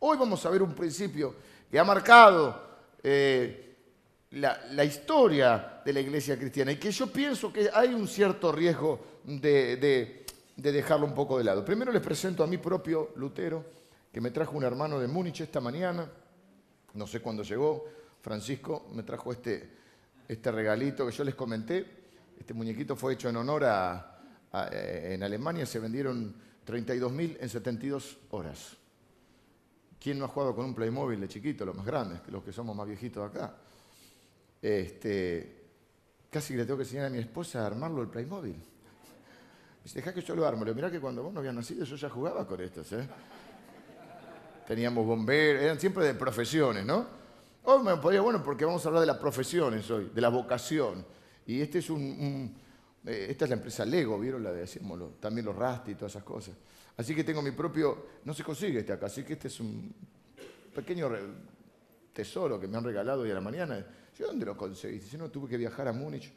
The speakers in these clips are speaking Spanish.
Hoy vamos a ver un principio que ha marcado eh, la, historia de la iglesia cristiana y que yo pienso que hay un cierto riesgo de, de dejarlo un poco de lado. Primero les presento a mi propio Lutero, que me trajo un hermano de Múnich esta mañana, no sé cuándo llegó, Francisco me trajo este, este regalito que yo les comenté. Este muñequito fue hecho en honor a, eh, en Alemania, se vendieron 32.000 en 72 horas. ¿Quién no ha jugado con un Playmobil de chiquito, los más grandes, los que somos más viejitos acá? Este, casi le tengo que enseñar a mi esposa a armarlo el Playmobil. Dice, deja que yo lo armo. Le mirá que cuando vos no habías nacido yo ya jugaba con estos, ¿eh? Teníamos bomberos, eran siempre de profesiones, ¿no? Hoy me podría, bueno, porque vamos a hablar de las profesiones hoy, de la vocación. Y este es un, eh, esta es la empresa Lego, ¿vieron? La de, decímoslo, también los Rasti y todas esas cosas. Así que tengo mi propio, no se consigue este acá, así que este es un pequeño tesoro que me han regalado hoy a la mañana. ¿Yo dónde lo conseguí? Si no, tuve que viajar a Múnich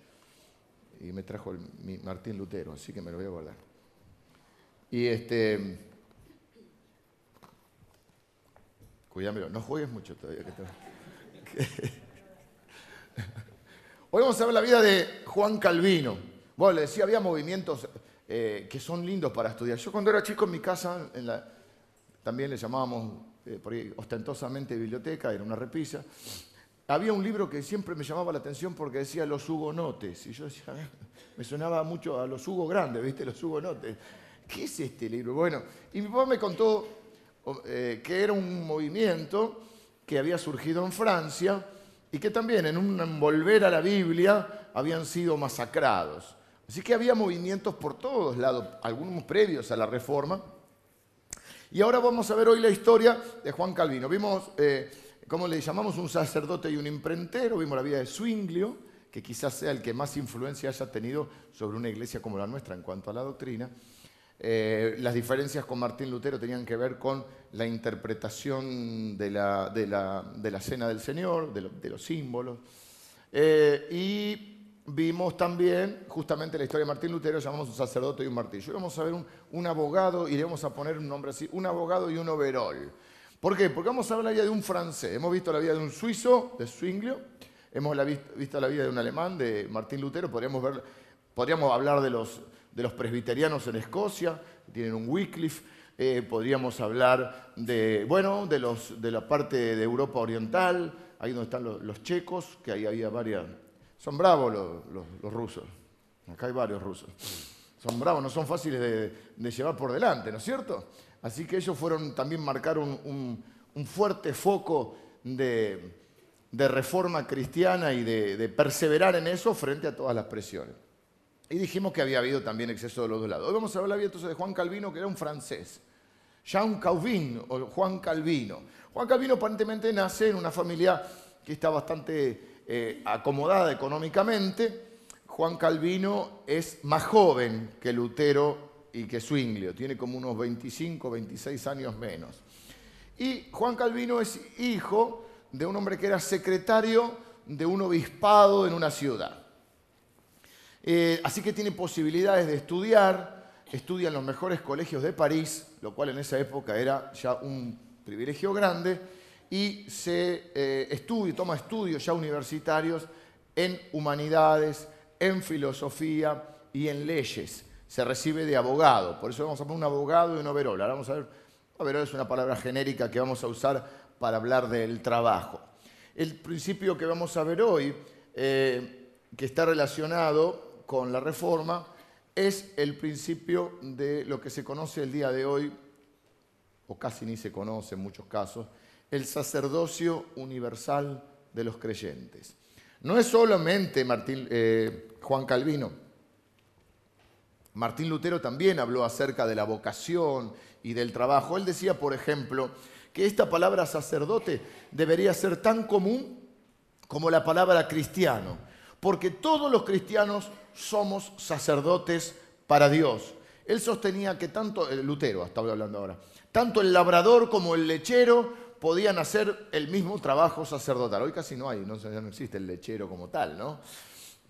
y me trajo el, Martín Lutero, así que me lo voy a guardar. Y este... Cuídamelo, no juegues mucho todavía. Hoy vamos a ver la vida de Juan Calvino. Bueno, le decía, había movimientos eh, que son lindos para estudiar. Yo cuando era chico en mi casa, también le llamábamos eh, ostentosamente biblioteca, era una repisa. Había un libro que siempre me llamaba la atención porque decía los hugonotes. Y yo decía, me sonaba mucho a los Hugo Grandes, ¿viste? Los hugonotes. ¿Qué es este libro? Bueno, y mi papá me contó eh, que era un movimiento que había surgido en Francia y que también en un volver a la Biblia habían sido masacrados. Así que había movimientos por todos lados, algunos previos a la Reforma. Y ahora vamos a ver hoy la historia de Juan Calvino. Vimos, eh, como le llamamos, un sacerdote y un imprentero, vimos la vida de Zwinglio, que quizás sea el que más influencia haya tenido sobre una iglesia como la nuestra en cuanto a la doctrina. Eh, las diferencias con Martín Lutero tenían que ver con la interpretación de la, de la, cena del Señor, de, los símbolos. Eh, y vimos también justamente la historia de Martín Lutero, llamamos un sacerdote y un martillo. Y vamos a ver un, abogado, y le vamos a poner un nombre así, un abogado y un overol. ¿Por qué? Porque vamos a ver la vida de un francés. Hemos visto la vida de un suizo, de Zwinglio, hemos visto la vida de un alemán, de Martín Lutero, podríamos, hablar de los de los presbiterianos en Escocia, tienen un Wycliffe, eh, podríamos hablar de, bueno, de, los, de la parte de Europa Oriental, ahí donde están los, checos, que ahí había varias... Son bravos los, rusos, acá hay varios rusos. Son bravos, no son fáciles de, llevar por delante, ¿no es cierto? Así que ellos fueron también marcar un, fuerte foco de, reforma cristiana y de perseverar en eso frente a todas las presiones. Y dijimos que había habido también exceso de los dos lados. Hoy vamos a hablar entonces de Juan Calvino, que era un francés. Jean Calvin, o Juan Calvino. Juan Calvino aparentemente nace en una familia que está bastante eh, acomodada económicamente. Juan Calvino es más joven que Lutero y que Zwinglio, tiene como unos 25, 26 años menos. Y Juan Calvino es hijo de un hombre que era secretario de un obispado en una ciudad. Eh, así que tiene posibilidades de estudiar, estudia en los mejores colegios de París, lo cual en esa época era ya un privilegio grande, y se eh, estudia, toma estudios ya universitarios en humanidades, en filosofía y en leyes. Se recibe de abogado, por eso vamos a poner un abogado y un overol. Ahora vamos a ver, overol es una palabra genérica que vamos a usar para hablar del trabajo. El principio que vamos a ver hoy, eh, que está relacionado con la reforma es el principio de lo que se conoce el día de hoy, o casi ni se conoce en muchos casos, el sacerdocio universal de los creyentes. No es solamente Martín, eh, Juan Calvino. Martín Lutero también habló acerca de la vocación y del trabajo. Él decía, por ejemplo, que esta palabra sacerdote debería ser tan común como la palabra cristiano, porque todos los cristianos somos sacerdotes para Dios. Él sostenía que tanto, el Lutero estaba hablando ahora, tanto el labrador como el lechero podían hacer el mismo trabajo sacerdotal. Hoy casi no hay, no, no existe el lechero como tal, ¿no?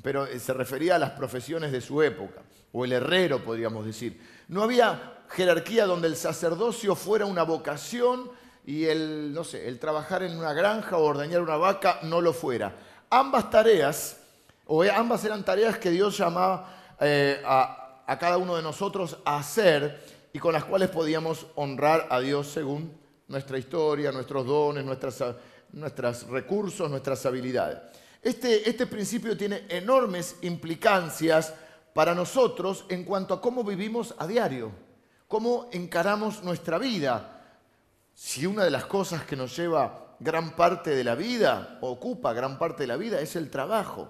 Pero eh, se refería a las profesiones de su época, o el herrero, podríamos decir. No había jerarquía donde el sacerdocio fuera una vocación y el, no sé, el trabajar en una granja o ordeñar una vaca no lo fuera. Ambas tareas, o ambas eran tareas que Dios llamaba eh, a, a cada uno de nosotros a hacer y con las cuales podíamos honrar a Dios según nuestra historia, nuestros dones, nuestras, nuestros recursos, nuestras habilidades. Este, este principio tiene enormes implicancias para nosotros en cuanto a cómo vivimos a diario, cómo encaramos nuestra vida. Si una de las cosas que nos lleva gran parte de la vida, ocupa gran parte de la vida, es el trabajo,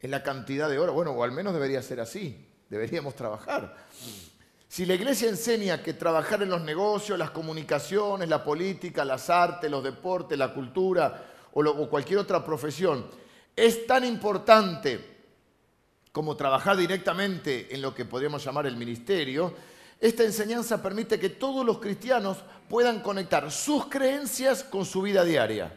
es la cantidad de horas, bueno, o al menos debería ser así, deberíamos trabajar. Si la iglesia enseña que trabajar en los negocios, las comunicaciones, la política, las artes, los deportes, la cultura o, cualquier otra profesión es tan importante como trabajar directamente en lo que podríamos llamar el ministerio, esta enseñanza permite que todos los cristianos puedan conectar sus creencias con su vida diaria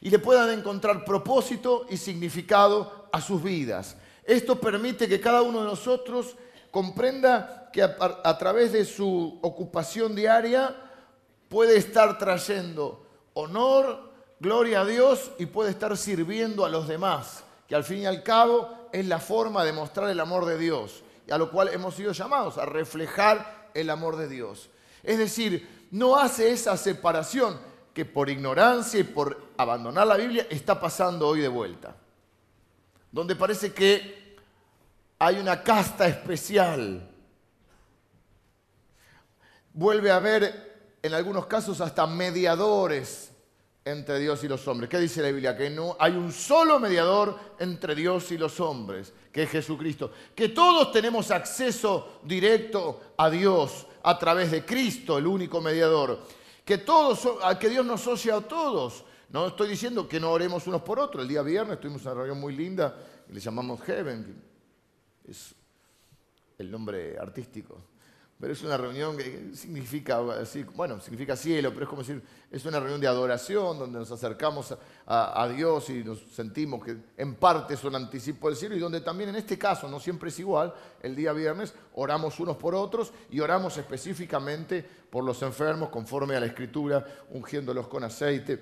y le puedan encontrar propósito y significado a sus vidas. Esto permite que cada uno de nosotros comprenda que a, través de su ocupación diaria puede estar trayendo honor, gloria a Dios y puede estar sirviendo a los demás, que al fin y al cabo es la forma de mostrar el amor de Dios, y a lo cual hemos sido llamados a reflejar el amor de Dios. Es decir, no hace esa separación que por ignorancia y por abandonar la Biblia está pasando hoy de vuelta, donde parece que hay una casta especial. Vuelve a haber, en algunos casos, hasta mediadores entre Dios y los hombres. ¿Qué dice la Biblia? Que no hay un solo mediador entre Dios y los hombres, que es Jesucristo. Que todos tenemos acceso directo a Dios a través de Cristo, el único mediador. Que todos, que Dios nos asocia a todos. No estoy diciendo que no oremos unos por otros. El día viernes tuvimos una reunión muy linda y le llamamos Heaven es el nombre artístico. Pero es una reunión que significa, bueno, significa cielo, pero es como decir, es una reunión de adoración donde nos acercamos a, a, Dios y nos sentimos que en parte es un anticipo del cielo y donde también en este caso, no siempre es igual, el día viernes oramos unos por otros y oramos específicamente por los enfermos conforme a la escritura, ungiéndolos con aceite,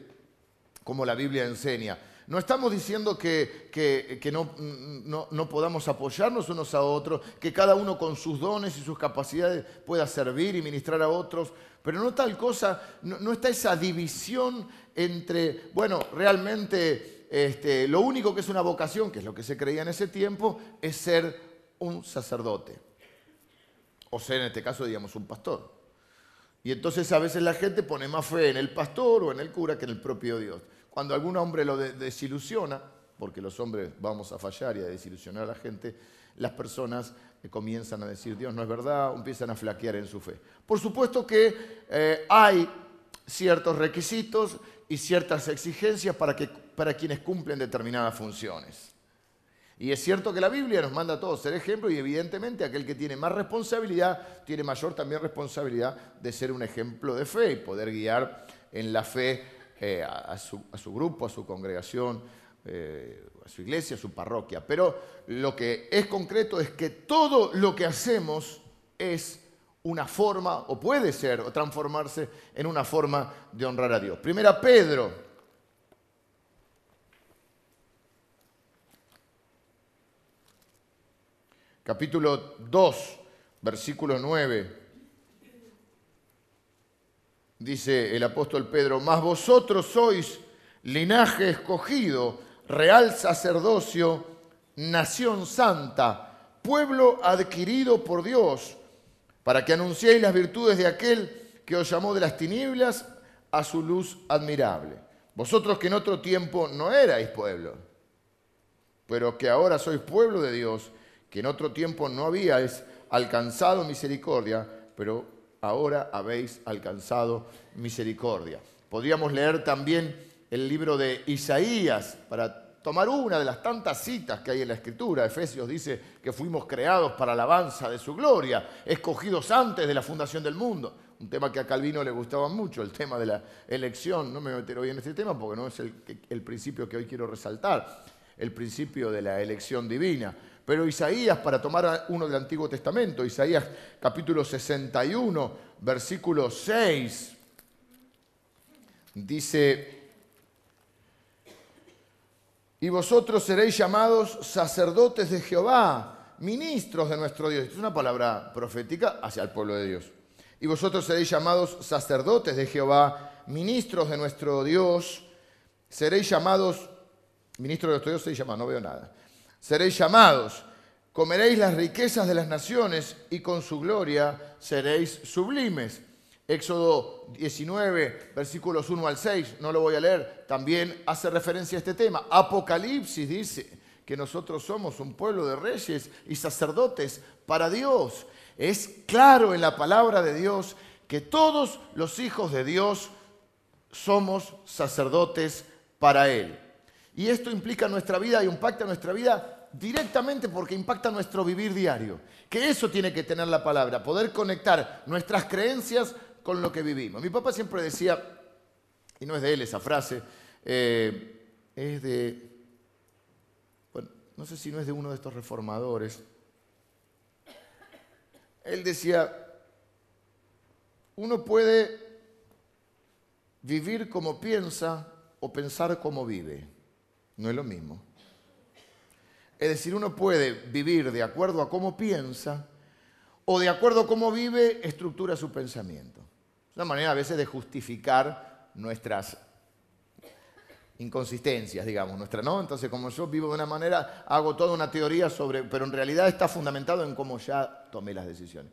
como la Biblia enseña. No estamos diciendo que, no, no, podamos apoyarnos unos a otros, que cada uno con sus dones y sus capacidades pueda servir y ministrar a otros, pero no tal cosa, no, está esa división entre, bueno, realmente este, lo único que es una vocación, que es lo que se creía en ese tiempo, es ser un sacerdote. O ser en este caso, digamos, un pastor. Y entonces a veces la gente pone más fe en el pastor o en el cura que en el propio Dios. Cuando algún hombre lo desilusiona, porque los hombres vamos a fallar y a desilusionar a la gente, las personas comienzan a decir Dios no es verdad, empiezan a flaquear en su fe. Por supuesto que eh, hay ciertos requisitos y ciertas exigencias para, que, para quienes cumplen determinadas funciones. Y es cierto que la Biblia nos manda a todos ser ejemplo y evidentemente aquel que tiene más responsabilidad tiene mayor también responsabilidad de ser un ejemplo de fe y poder guiar en la fe eh, a, su, grupo, a su congregación, eh, a su iglesia, a su parroquia. Pero lo que es concreto es que todo lo que hacemos es una forma, o puede ser, o transformarse en una forma de honrar a Dios. Primera Pedro. Capítulo 2, versículo 9 dice el apóstol Pedro, mas vosotros sois linaje escogido, real sacerdocio, nación santa, pueblo adquirido por Dios, para que anunciéis las virtudes de aquel que os llamó de las tinieblas a su luz admirable. Vosotros que en otro tiempo no erais pueblo, pero que ahora sois pueblo de Dios, que en otro tiempo no habíais alcanzado misericordia, pero ahora habéis alcanzado misericordia. Podríamos leer también el libro de Isaías para tomar una de las tantas citas que hay en la Escritura. Efesios dice que fuimos creados para alabanza de su gloria, escogidos antes de la fundación del mundo. Un tema que a Calvino le gustaba mucho, el tema de la elección. No me meteré hoy en este tema porque no es el, el principio que hoy quiero resaltar, el principio de la elección divina. Pero Isaías, para tomar uno del Antiguo Testamento, Isaías capítulo 61, versículo 6, dice, y vosotros seréis llamados sacerdotes de Jehová, ministros de nuestro Dios. Es una palabra profética hacia el pueblo de Dios. Y vosotros seréis llamados sacerdotes de Jehová, ministros de nuestro Dios. Seréis llamados, ministros de nuestro Dios seréis llamados, no veo nada. Seréis llamados, comeréis las riquezas de las naciones y con su gloria seréis sublimes. Éxodo 19, versículos 1 al 6, no lo voy a leer, también hace referencia a este tema. Apocalipsis dice que nosotros somos un pueblo de reyes y sacerdotes para Dios. Es claro en la palabra de Dios que todos los hijos de Dios somos sacerdotes para Él. Y esto implica nuestra vida y impacta nuestra vida directamente porque impacta nuestro vivir diario. Que eso tiene que tener la palabra, poder conectar nuestras creencias con lo que vivimos. Mi papá siempre decía, y no es de él esa frase, eh, es de, bueno, no sé si no es de uno de estos reformadores. Él decía, uno puede vivir como piensa o pensar como vive. No es lo mismo. Es decir, uno puede vivir de acuerdo a cómo piensa o de acuerdo a cómo vive, estructura su pensamiento. Es una manera a veces de justificar nuestras inconsistencias, digamos, nuestra, ¿no? Entonces, como yo vivo de una manera, hago toda una teoría sobre, pero en realidad está fundamentado en cómo ya tomé las decisiones.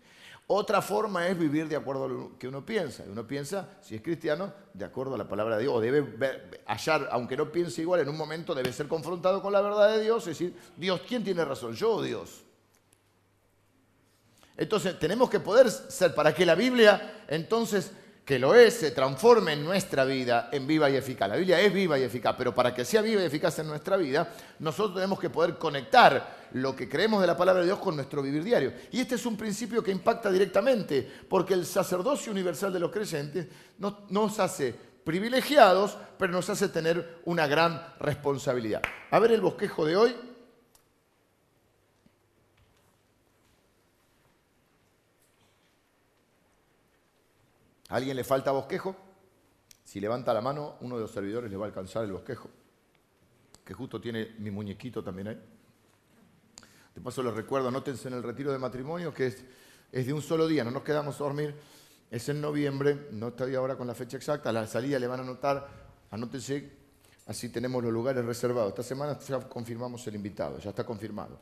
Otra forma es vivir de acuerdo a lo que uno piensa. Uno piensa, si es cristiano, de acuerdo a la palabra de Dios, o debe hallar, aunque no piense igual, en un momento debe ser confrontado con la verdad de Dios, es decir, Dios, ¿quién tiene razón? ¿Yo o Dios? Entonces tenemos que poder ser, para que la Biblia, entonces, que lo es, se transforme en nuestra vida en viva y eficaz. La Biblia es viva y eficaz, pero para que sea viva y eficaz en nuestra vida, nosotros tenemos que poder conectar lo que creemos de la palabra de Dios con nuestro vivir diario. Y este es un principio que impacta directamente, porque el sacerdocio universal de los creyentes nos hace privilegiados, pero nos hace tener una gran responsabilidad. A ver el bosquejo de hoy. ¿A alguien le falta bosquejo? Si levanta la mano, uno de los servidores le va a alcanzar el bosquejo, que justo tiene mi muñequito también ahí. De paso les recuerdo, anótense en el retiro de matrimonio, que es, es de un solo día, no nos quedamos a dormir, es en noviembre, no estoy ahora con la fecha exacta, a la salida le van a anotar, anótense, así tenemos los lugares reservados. Esta semana ya confirmamos el invitado, ya está confirmado.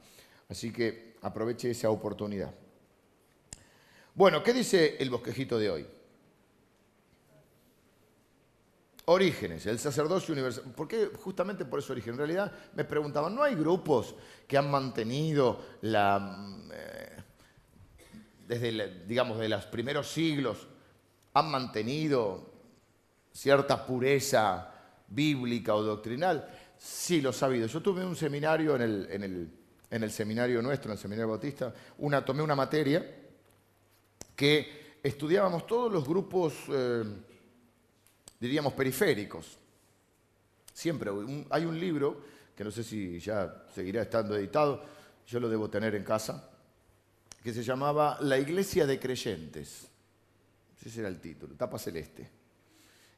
Así que aproveche esa oportunidad. Bueno, ¿qué dice el bosquejito de hoy? Orígenes, el sacerdocio universal. ¿Por qué? Justamente por eso origen. En realidad me preguntaban, ¿no hay grupos que han mantenido la, eh, desde, digamos, de los primeros siglos, han mantenido cierta pureza bíblica o doctrinal? Sí, lo he sabido. Yo tuve un seminario en el, en el, seminario nuestro, en el seminario bautista, tomé una materia que estudiábamos todos los grupos... Eh, diríamos, periféricos. Siempre hay un libro, que no sé si ya seguirá estando editado, yo lo debo tener en casa, que se llamaba La Iglesia de Creyentes. Ese era el título, tapa celeste.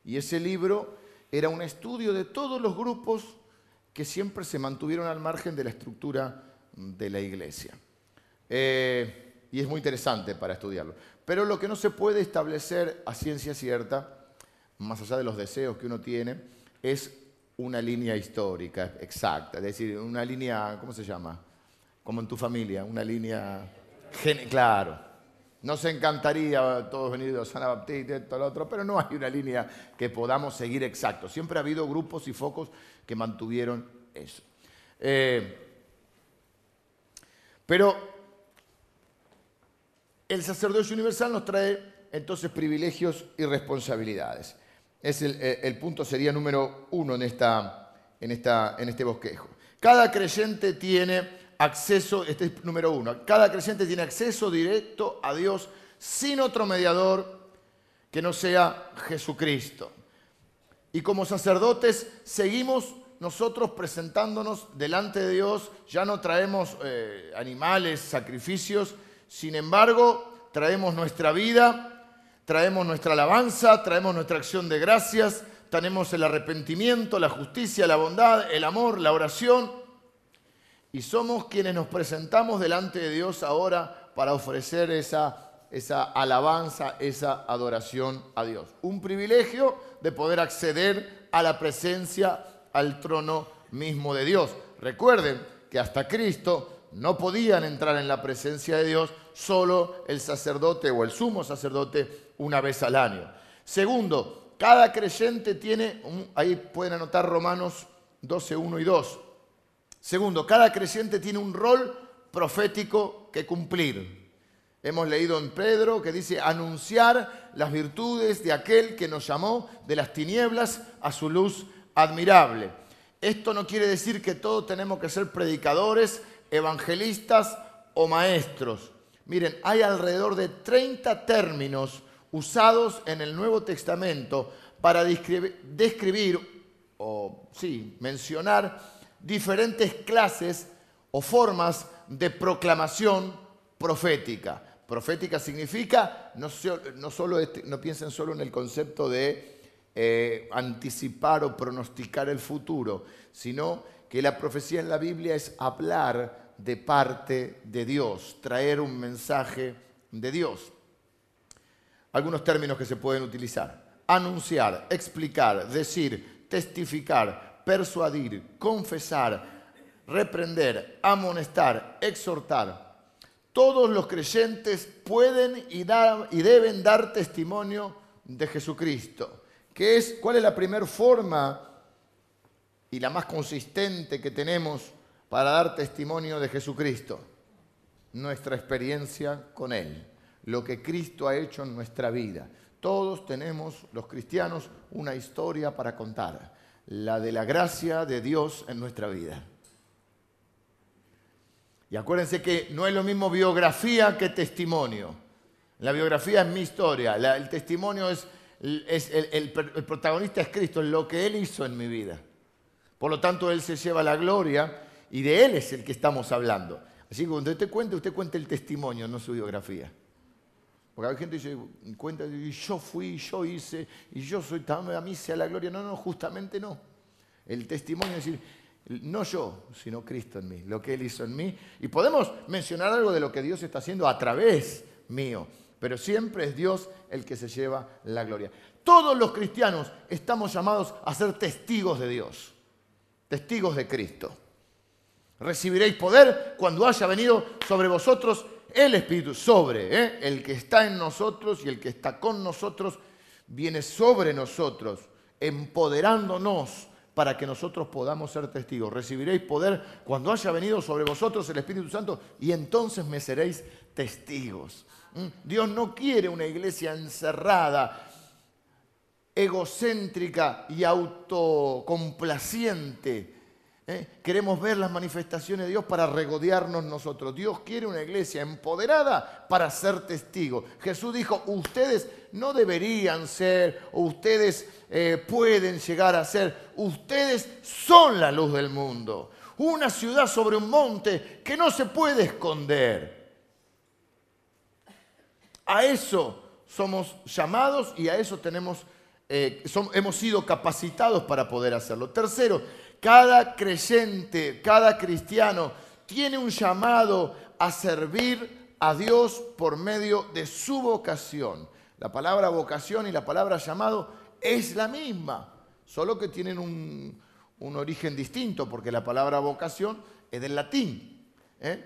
Y ese libro era un estudio de todos los grupos que siempre se mantuvieron al margen de la estructura de la iglesia. Eh, y es muy interesante para estudiarlo. Pero lo que no se puede establecer a ciencia cierta más allá de los deseos que uno tiene, es una línea histórica exacta, es decir, una línea, ¿cómo se llama? Como en tu familia, una línea, claro. Nos encantaría todos venir de Osana Baptista todo lo otro, pero no hay una línea que podamos seguir exacto. Siempre ha habido grupos y focos que mantuvieron eso. Eh, pero el sacerdocio universal nos trae entonces privilegios y responsabilidades. Es eh, el, punto sería número uno en, esta, en, esta, en este bosquejo. Cada creyente tiene acceso, este es número uno, cada creyente tiene acceso directo a Dios sin otro mediador que no sea Jesucristo. Y como sacerdotes seguimos nosotros presentándonos delante de Dios, ya no traemos eh, animales, sacrificios, sin embargo traemos nuestra vida traemos nuestra alabanza, traemos nuestra acción de gracias, tenemos el arrepentimiento, la justicia, la bondad, el amor, la oración. Y somos quienes nos presentamos delante de Dios ahora para ofrecer esa, esa alabanza, esa adoración a Dios. Un privilegio de poder acceder a la presencia, al trono mismo de Dios. Recuerden que hasta Cristo no podían entrar en la presencia de Dios solo el sacerdote o el sumo sacerdote una vez al año. Segundo, cada creyente tiene, ahí pueden anotar Romanos 12, 1 y 2. Segundo, cada creyente tiene un rol profético que cumplir. Hemos leído en Pedro que dice anunciar las virtudes de aquel que nos llamó de las tinieblas a su luz admirable. Esto no quiere decir que todos tenemos que ser predicadores, evangelistas o maestros. Miren, hay alrededor de 30 términos usados en el Nuevo Testamento para describir, o sí, mencionar diferentes clases o formas de proclamación profética. Profética significa, no, solo este, no piensen solo en el concepto de eh, anticipar o pronosticar el futuro, sino que la profecía en la Biblia es hablar de parte de Dios, traer un mensaje de Dios. Algunos términos que se pueden utilizar. Anunciar, explicar, decir, testificar, persuadir, confesar, reprender, amonestar, exhortar. Todos los creyentes pueden y, deben dar testimonio de Jesucristo. ¿Qué es, ¿Cuál es la primera forma y la más consistente que tenemos para dar testimonio de Jesucristo? Nuestra experiencia con Él, lo que Cristo ha hecho en nuestra vida. Todos tenemos, los cristianos, una historia para contar, la de la gracia de Dios en nuestra vida. Y acuérdense que no es lo mismo biografía que testimonio. La biografía es mi historia, el testimonio es, el, el protagonista es Cristo, es lo que Él hizo en mi vida. Por lo tanto, Él se lleva la gloria y de Él es el que estamos hablando. Así que cuando usted cuente, usted cuente el testimonio, no su biografía. Porque hay gente que dice, cuenta, y yo fui, yo hice, y yo soy, a mí sea la gloria. No, no, justamente no. El testimonio es decir, no yo, sino Cristo en mí, lo que Él hizo en mí. Y podemos mencionar algo de lo que Dios está haciendo a través mío, pero siempre es Dios el que se lleva la gloria. Todos los cristianos estamos llamados a ser testigos de Dios testigos de Cristo. Recibiréis poder cuando haya venido sobre vosotros el Espíritu, sobre ¿eh? el que está en nosotros y el que está con nosotros, viene sobre nosotros, empoderándonos para que nosotros podamos ser testigos. Recibiréis poder cuando haya venido sobre vosotros el Espíritu Santo y entonces me seréis testigos. ¿Mm? Dios no quiere una iglesia encerrada, egocéntrica y autocomplaciente. ¿Eh? Queremos ver las manifestaciones de Dios para regodearnos nosotros. Dios quiere una iglesia empoderada para ser testigo. Jesús dijo, ustedes no deberían ser, o ustedes eh, pueden llegar a ser, ustedes son la luz del mundo. Una ciudad sobre un monte que no se puede esconder. A eso somos llamados y a eso tenemos eh, hemos sido capacitados para poder hacerlo. Tercero, cada creyente, cada cristiano tiene un llamado a servir a Dios por medio de su vocación. La palabra vocación y la palabra llamado es la misma, solo que tienen un, origen distinto, porque la palabra vocación es del latín, ¿eh?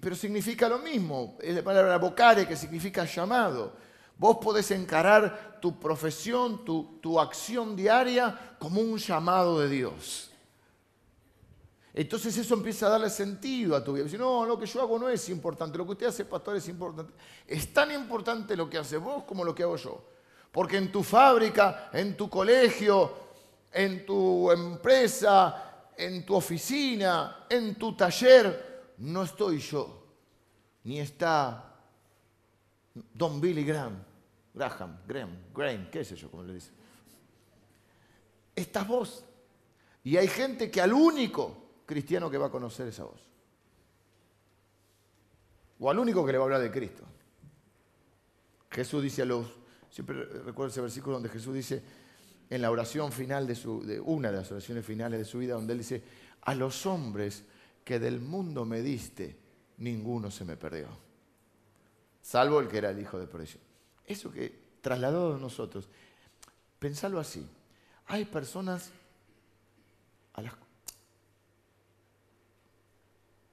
pero significa lo mismo. Es la palabra vocare, que significa llamado. Vos podés encarar tu profesión, tu, acción diaria como un llamado de Dios. Entonces eso empieza a darle sentido a tu vida. no, lo que yo hago no es importante, lo que usted hace, pastor, es importante. Es tan importante lo que hace vos como lo que hago yo. Porque en tu fábrica, en tu colegio, en tu empresa, en tu oficina, en tu taller, no estoy yo, ni está Don Billy Graham. Graham, Graham, Graham, qué sé yo, cómo le dice. Esta voz. Y hay gente que al único cristiano que va a conocer esa voz. O al único que le va a hablar de Cristo. Jesús dice a los, siempre recuerdo ese versículo donde Jesús dice, en la oración final de, su, de una de las oraciones finales de su vida, donde él dice, a los hombres que del mundo me diste, ninguno se me perdió, salvo el que era el hijo de presión. Eso que trasladado a nosotros, pensarlo así, hay personas a las...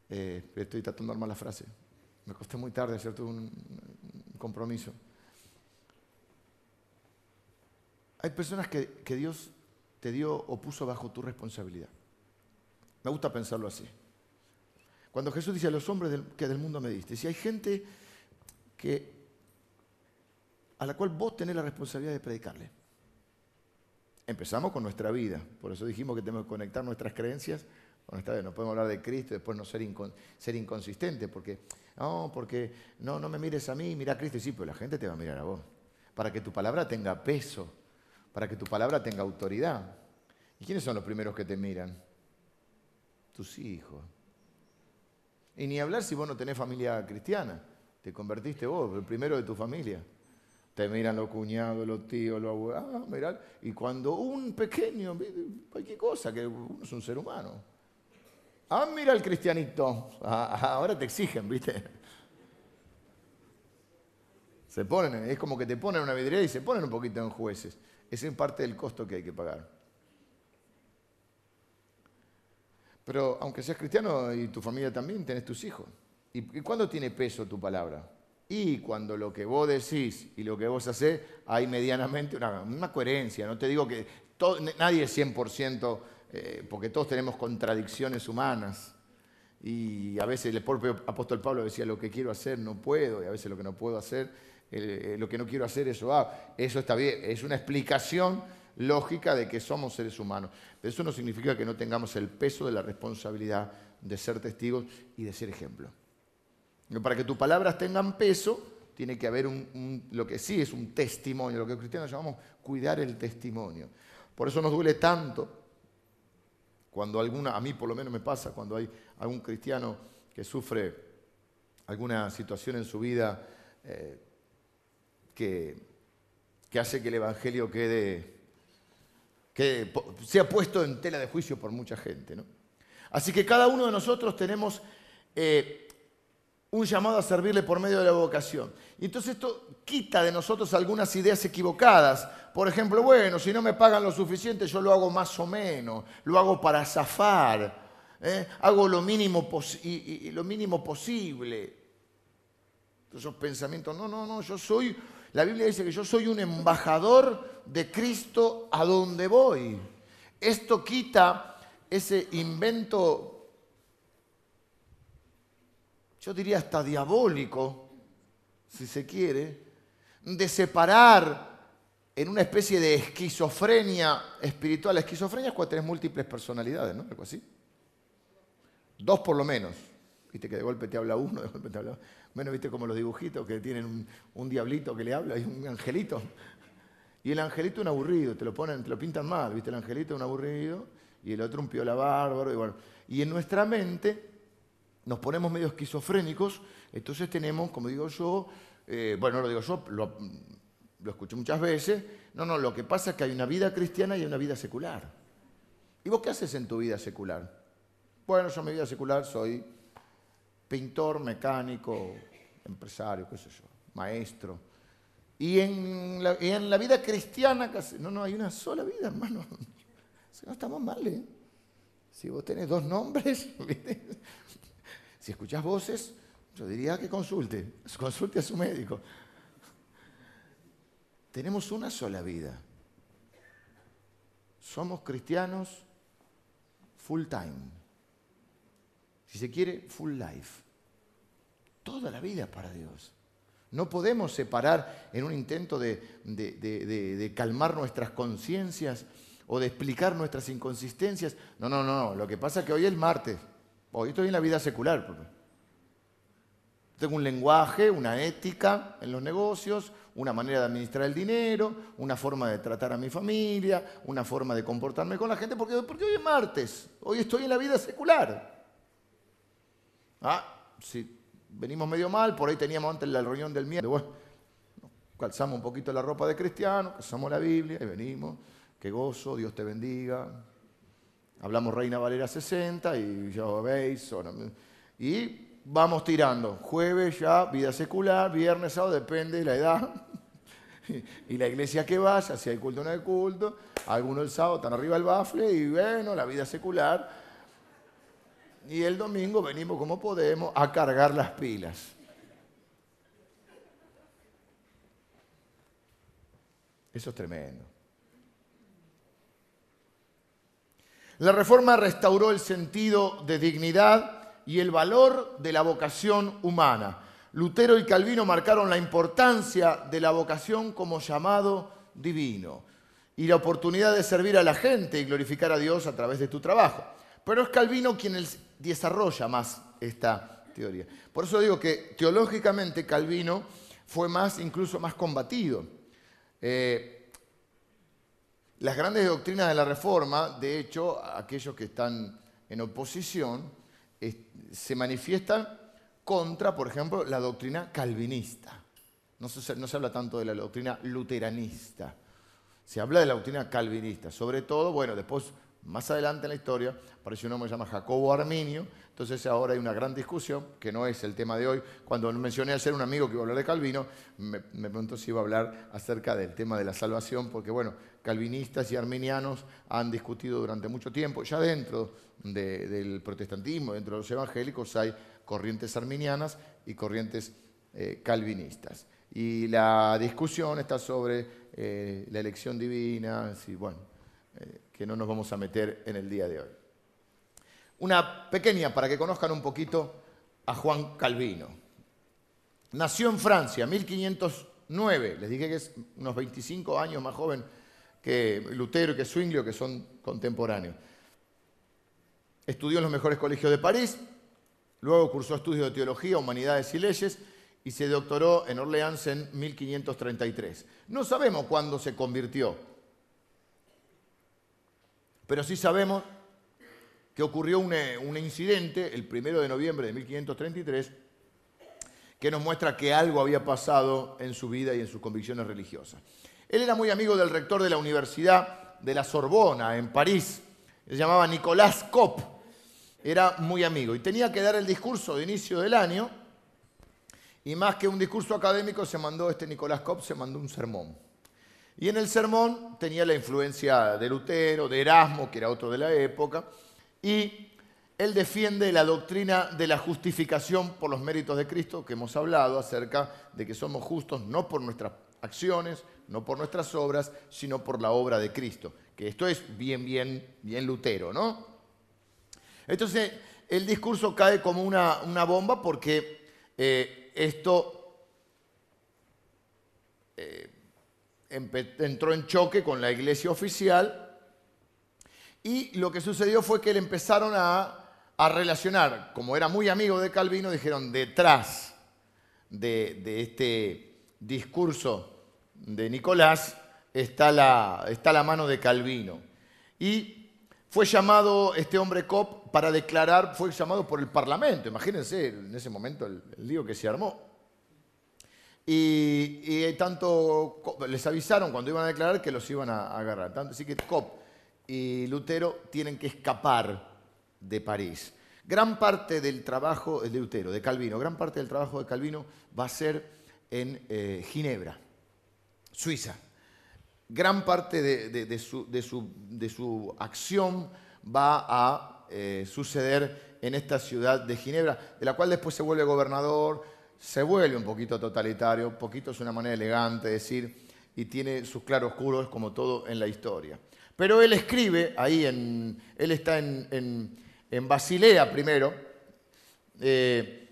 Eh, estoy tratando de armar la frase, me costé muy tarde hacer un compromiso. Hay personas que, Dios te dio o puso bajo tu responsabilidad. Me gusta pensarlo así. Cuando Jesús dice a los hombres que del mundo me diste, si hay gente que, a la cual vos tenés la responsabilidad de predicarle. Empezamos con nuestra vida, por eso dijimos que tenemos que conectar nuestras creencias con nuestra vida. No podemos hablar de Cristo y después no ser, ser inconsistente, porque no, porque no, no me mires a mí, mira a Cristo y sí, pero la gente te va a mirar a vos. Para que tu palabra tenga peso, para que tu palabra tenga autoridad. ¿Y quiénes son los primeros que te miran? Tus hijos. Y ni hablar si vos no tenés familia cristiana. Te convertiste vos, el primero de tu familia. Te miran los cuñados, los tíos, los abuelos. Ah, mirá. Y cuando un pequeño, cualquier cosa, que uno es un ser humano. Ah, mira el cristianito. Ah, ah, ahora te exigen, ¿viste? Se ponen, es como que te ponen una vidriera y se ponen un poquito en jueces. Ese es parte del costo que hay que pagar. Pero aunque seas cristiano y tu familia también, tenés tus hijos. ¿Y, cuándo tiene peso tu palabra? Y cuando lo que vos decís y lo que vos hacés hay medianamente una, coherencia. No te digo que nadie es 100%, eh, porque todos tenemos contradicciones humanas. Y a veces el propio apóstol Pablo decía, lo que quiero hacer no puedo, y a veces lo que no puedo hacer eh, lo que no quiero hacer, eso ah, Eso está bien, es una explicación lógica de que somos seres humanos. Pero eso no significa que no tengamos el peso de la responsabilidad de ser testigos y de ser ejemplo. Para que tus palabras tengan peso, tiene que haber un, lo que sí es un testimonio, lo que los cristianos llamamos cuidar el testimonio. Por eso nos duele tanto cuando alguna, a mí por lo menos me pasa, cuando hay algún cristiano que sufre alguna situación en su vida eh, que, hace que el Evangelio quede, que sea puesto en tela de juicio por mucha gente. Así que cada uno de nosotros tenemos eh, un llamado a servirle por medio de la vocación. Y entonces esto quita de nosotros algunas ideas equivocadas. Por ejemplo, bueno, si no me pagan lo suficiente, yo lo hago más o menos, lo hago para zafar, ¿eh? hago lo mínimo, y, lo mínimo posible. Esos pensamientos, no, no, no, yo soy la Biblia dice que yo soy un embajador de Cristo a donde voy. Esto quita ese invento, yo diría hasta diabólico, si se quiere, de separar en una especie de esquizofrenia espiritual. La esquizofrenia es cuando tenés múltiples personalidades, ¿no? Algo así. Dos por lo menos. Viste que de golpe te habla uno, de golpe te habla otro. Bueno, viste como los dibujitos que tienen un, diablito que le habla y un angelito. Y el angelito un aburrido, te lo ponen, te lo pintan mal, viste, el angelito un aburrido y el otro un piola bárbaro. Y, y en nuestra mente nos ponemos medio esquizofrénicos, entonces tenemos, como digo yo, eh, bueno, no lo digo yo, lo, lo escuché muchas veces, no, no, lo que pasa es que hay una vida cristiana y una vida secular. ¿Y vos qué haces en tu vida secular? Bueno, yo en mi vida secular soy pintor, mecánico, empresario, qué sé yo, maestro. Y en la, vida cristiana, no, no, hay una sola vida, hermano. Si no estamos mal, ¿eh? Si vos tenés dos nombres, si escuchás voces, yo diría que consulte, consulte a su médico. Tenemos una sola vida. Somos cristianos full time si se quiere, full life. Toda la vida para Dios. No podemos separar en un intento de, calmar nuestras conciencias o de explicar nuestras inconsistencias. No, no, no, Lo que pasa es que hoy es martes. Hoy estoy en la vida secular. Tengo un lenguaje, una ética en los negocios, una manera de administrar el dinero, una forma de tratar a mi familia, una forma de comportarme con la gente, porque, hoy es martes. Hoy estoy en la vida secular. Ah, si venimos medio mal, por ahí teníamos antes la reunión del miércoles, bueno, calzamos un poquito la ropa de cristiano, calzamos la Biblia y venimos. qué gozo, Dios te bendiga. Hablamos Reina Valera 60 y ya veis. Y vamos tirando. Jueves ya, vida secular, viernes, sábado, depende de la edad. y la iglesia que vaya, si hay culto o no hay culto. Algunos el sábado están arriba del bafle y bueno, la vida secular. Y el domingo venimos como podemos a cargar las pilas. Eso es tremendo. La reforma restauró el sentido de dignidad y el valor de la vocación humana. Lutero y Calvino marcaron la importancia de la vocación como llamado divino y la oportunidad de servir a la gente y glorificar a Dios a través de tu trabajo. Pero es Calvino quien desarrolla más esta teoría. Por eso digo que teológicamente Calvino fue más, incluso más combatido. Eh, las grandes doctrinas de la Reforma, de hecho, aquellos que están en oposición, se manifiestan contra, por ejemplo, la doctrina calvinista. No se, habla tanto de la doctrina luteranista, se habla de la doctrina calvinista. Sobre todo, bueno, después, más adelante en la historia, apareció un hombre que se llama Jacobo Arminio, entonces ahora hay una gran discusión, que no es el tema de hoy. Cuando mencioné a ser un amigo que iba a hablar de Calvino, me, preguntó si iba a hablar acerca del tema de la salvación, porque bueno, calvinistas y arminianos han discutido durante mucho tiempo, ya dentro del protestantismo, dentro de los evangélicos, hay corrientes arminianas y corrientes eh, calvinistas. Y la discusión está sobre eh, la elección divina, bueno, eh, que no nos vamos a meter en el día de hoy. Una pequeña para que conozcan un poquito a Juan Calvino. Nació en Francia, 1509, les dije que es unos 25 años más joven que Lutero y que Zwinglio, que son contemporáneos. Estudió en los mejores colegios de París, Luego cursó estudios de teología, humanidades y leyes y se doctoró en Orleans en 1533. No sabemos cuándo se convirtió, pero sí sabemos que ocurrió un, un incidente el primero de noviembre de 1533 que nos muestra que algo había pasado en su vida y en sus convicciones religiosas. Él era muy amigo del rector de la Universidad de la Sorbona en París, se llamaba Nicolás Kopp. Era muy amigo. Y tenía que dar el discurso de inicio del año. Y más que un discurso académico se mandó, este Nicolás Kopp se mandó un sermón. Y en el sermón tenía la influencia de Lutero, de Erasmo, que era otro de la época, y él defiende la doctrina de la justificación por los méritos de Cristo, que hemos hablado acerca de que somos justos no por nuestras acciones, no por nuestras obras, sino por la obra de Cristo. Que esto es bien, bien, bien Lutero, ¿no? Entonces, el discurso cae como una, bomba porque eh, esto eh, entró en choque con la iglesia oficial y lo que sucedió fue que le empezaron a, relacionar, como era muy amigo de Calvino, dijeron, detrás de, este discurso de Nicolás está la, está la mano de Calvino. Y fue llamado este hombre Cop para declarar, fue llamado por el Parlamento, imagínense en ese momento el, lío que se armó. Y, tanto les avisaron cuando iban a declarar que los iban a, agarrar. Tanto, así que Cop y Lutero tienen que escapar de París. Gran parte del trabajo de Lutero, de Calvino, gran parte del trabajo de Calvino va a ser en eh, Ginebra, Suiza gran parte de, su, acción va a eh, suceder en esta ciudad de Ginebra, de la cual después se vuelve gobernador, se vuelve un poquito totalitario, un poquito es una manera elegante de decir, y tiene sus claroscuros como todo en la historia. Pero él escribe ahí, en, él está en, Basilea primero, eh,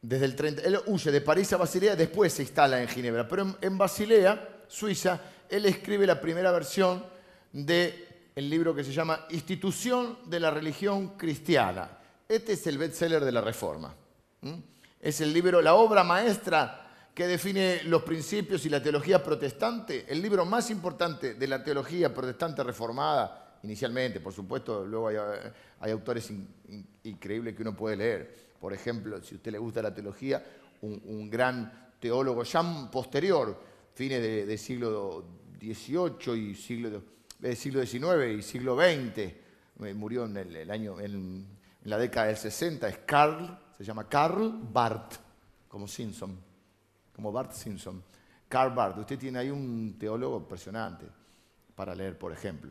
desde el 30, él huye de París a Basilea, después se instala en Ginebra, pero en Basilea, Suiza, él escribe la primera versión del libro que se llama Institución de la Religión Cristiana. Este es el bestseller de la Reforma. Es el libro, la obra maestra que define los principios y la teología protestante, el libro más importante de la teología protestante reformada, inicialmente, por supuesto, luego hay, autores increíbles que uno puede leer. Por ejemplo, si a usted le gusta la teología, un, gran teólogo ya posterior, fines del de siglo XVIII y siglo del siglo XIX y siglo XX, eh, murió en el, año, en, la década del 60, es Carl, se llama Carl Barth, como Simpson, como Bart Simpson. Carl Barth, usted tiene ahí un teólogo impresionante para leer, por ejemplo.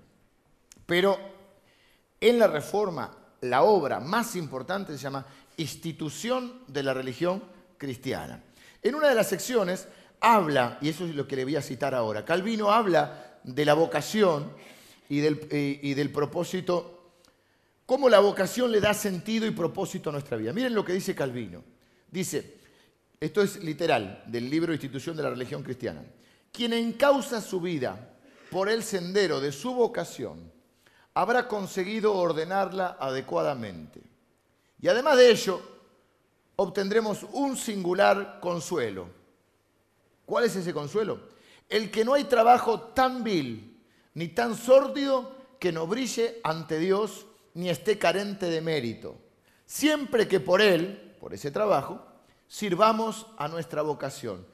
Pero en la Reforma, la obra más importante se llama Institución de la Religión Cristiana. En una de las secciones habla, y eso es lo que le voy a citar ahora, Calvino habla de la vocación y del, eh, y del propósito, cómo la vocación le da sentido y propósito a nuestra vida. Miren lo que dice Calvino. Dice, esto es literal del libro Institución de la Religión Cristiana, quien encausa su vida por el sendero de su vocación, habrá conseguido ordenarla adecuadamente. Y además de ello, obtendremos un singular consuelo. ¿Cuál es ese consuelo? El que no hay trabajo tan vil ni tan sórdido que no brille ante Dios ni esté carente de mérito, siempre que por él, por ese trabajo, sirvamos a nuestra vocación.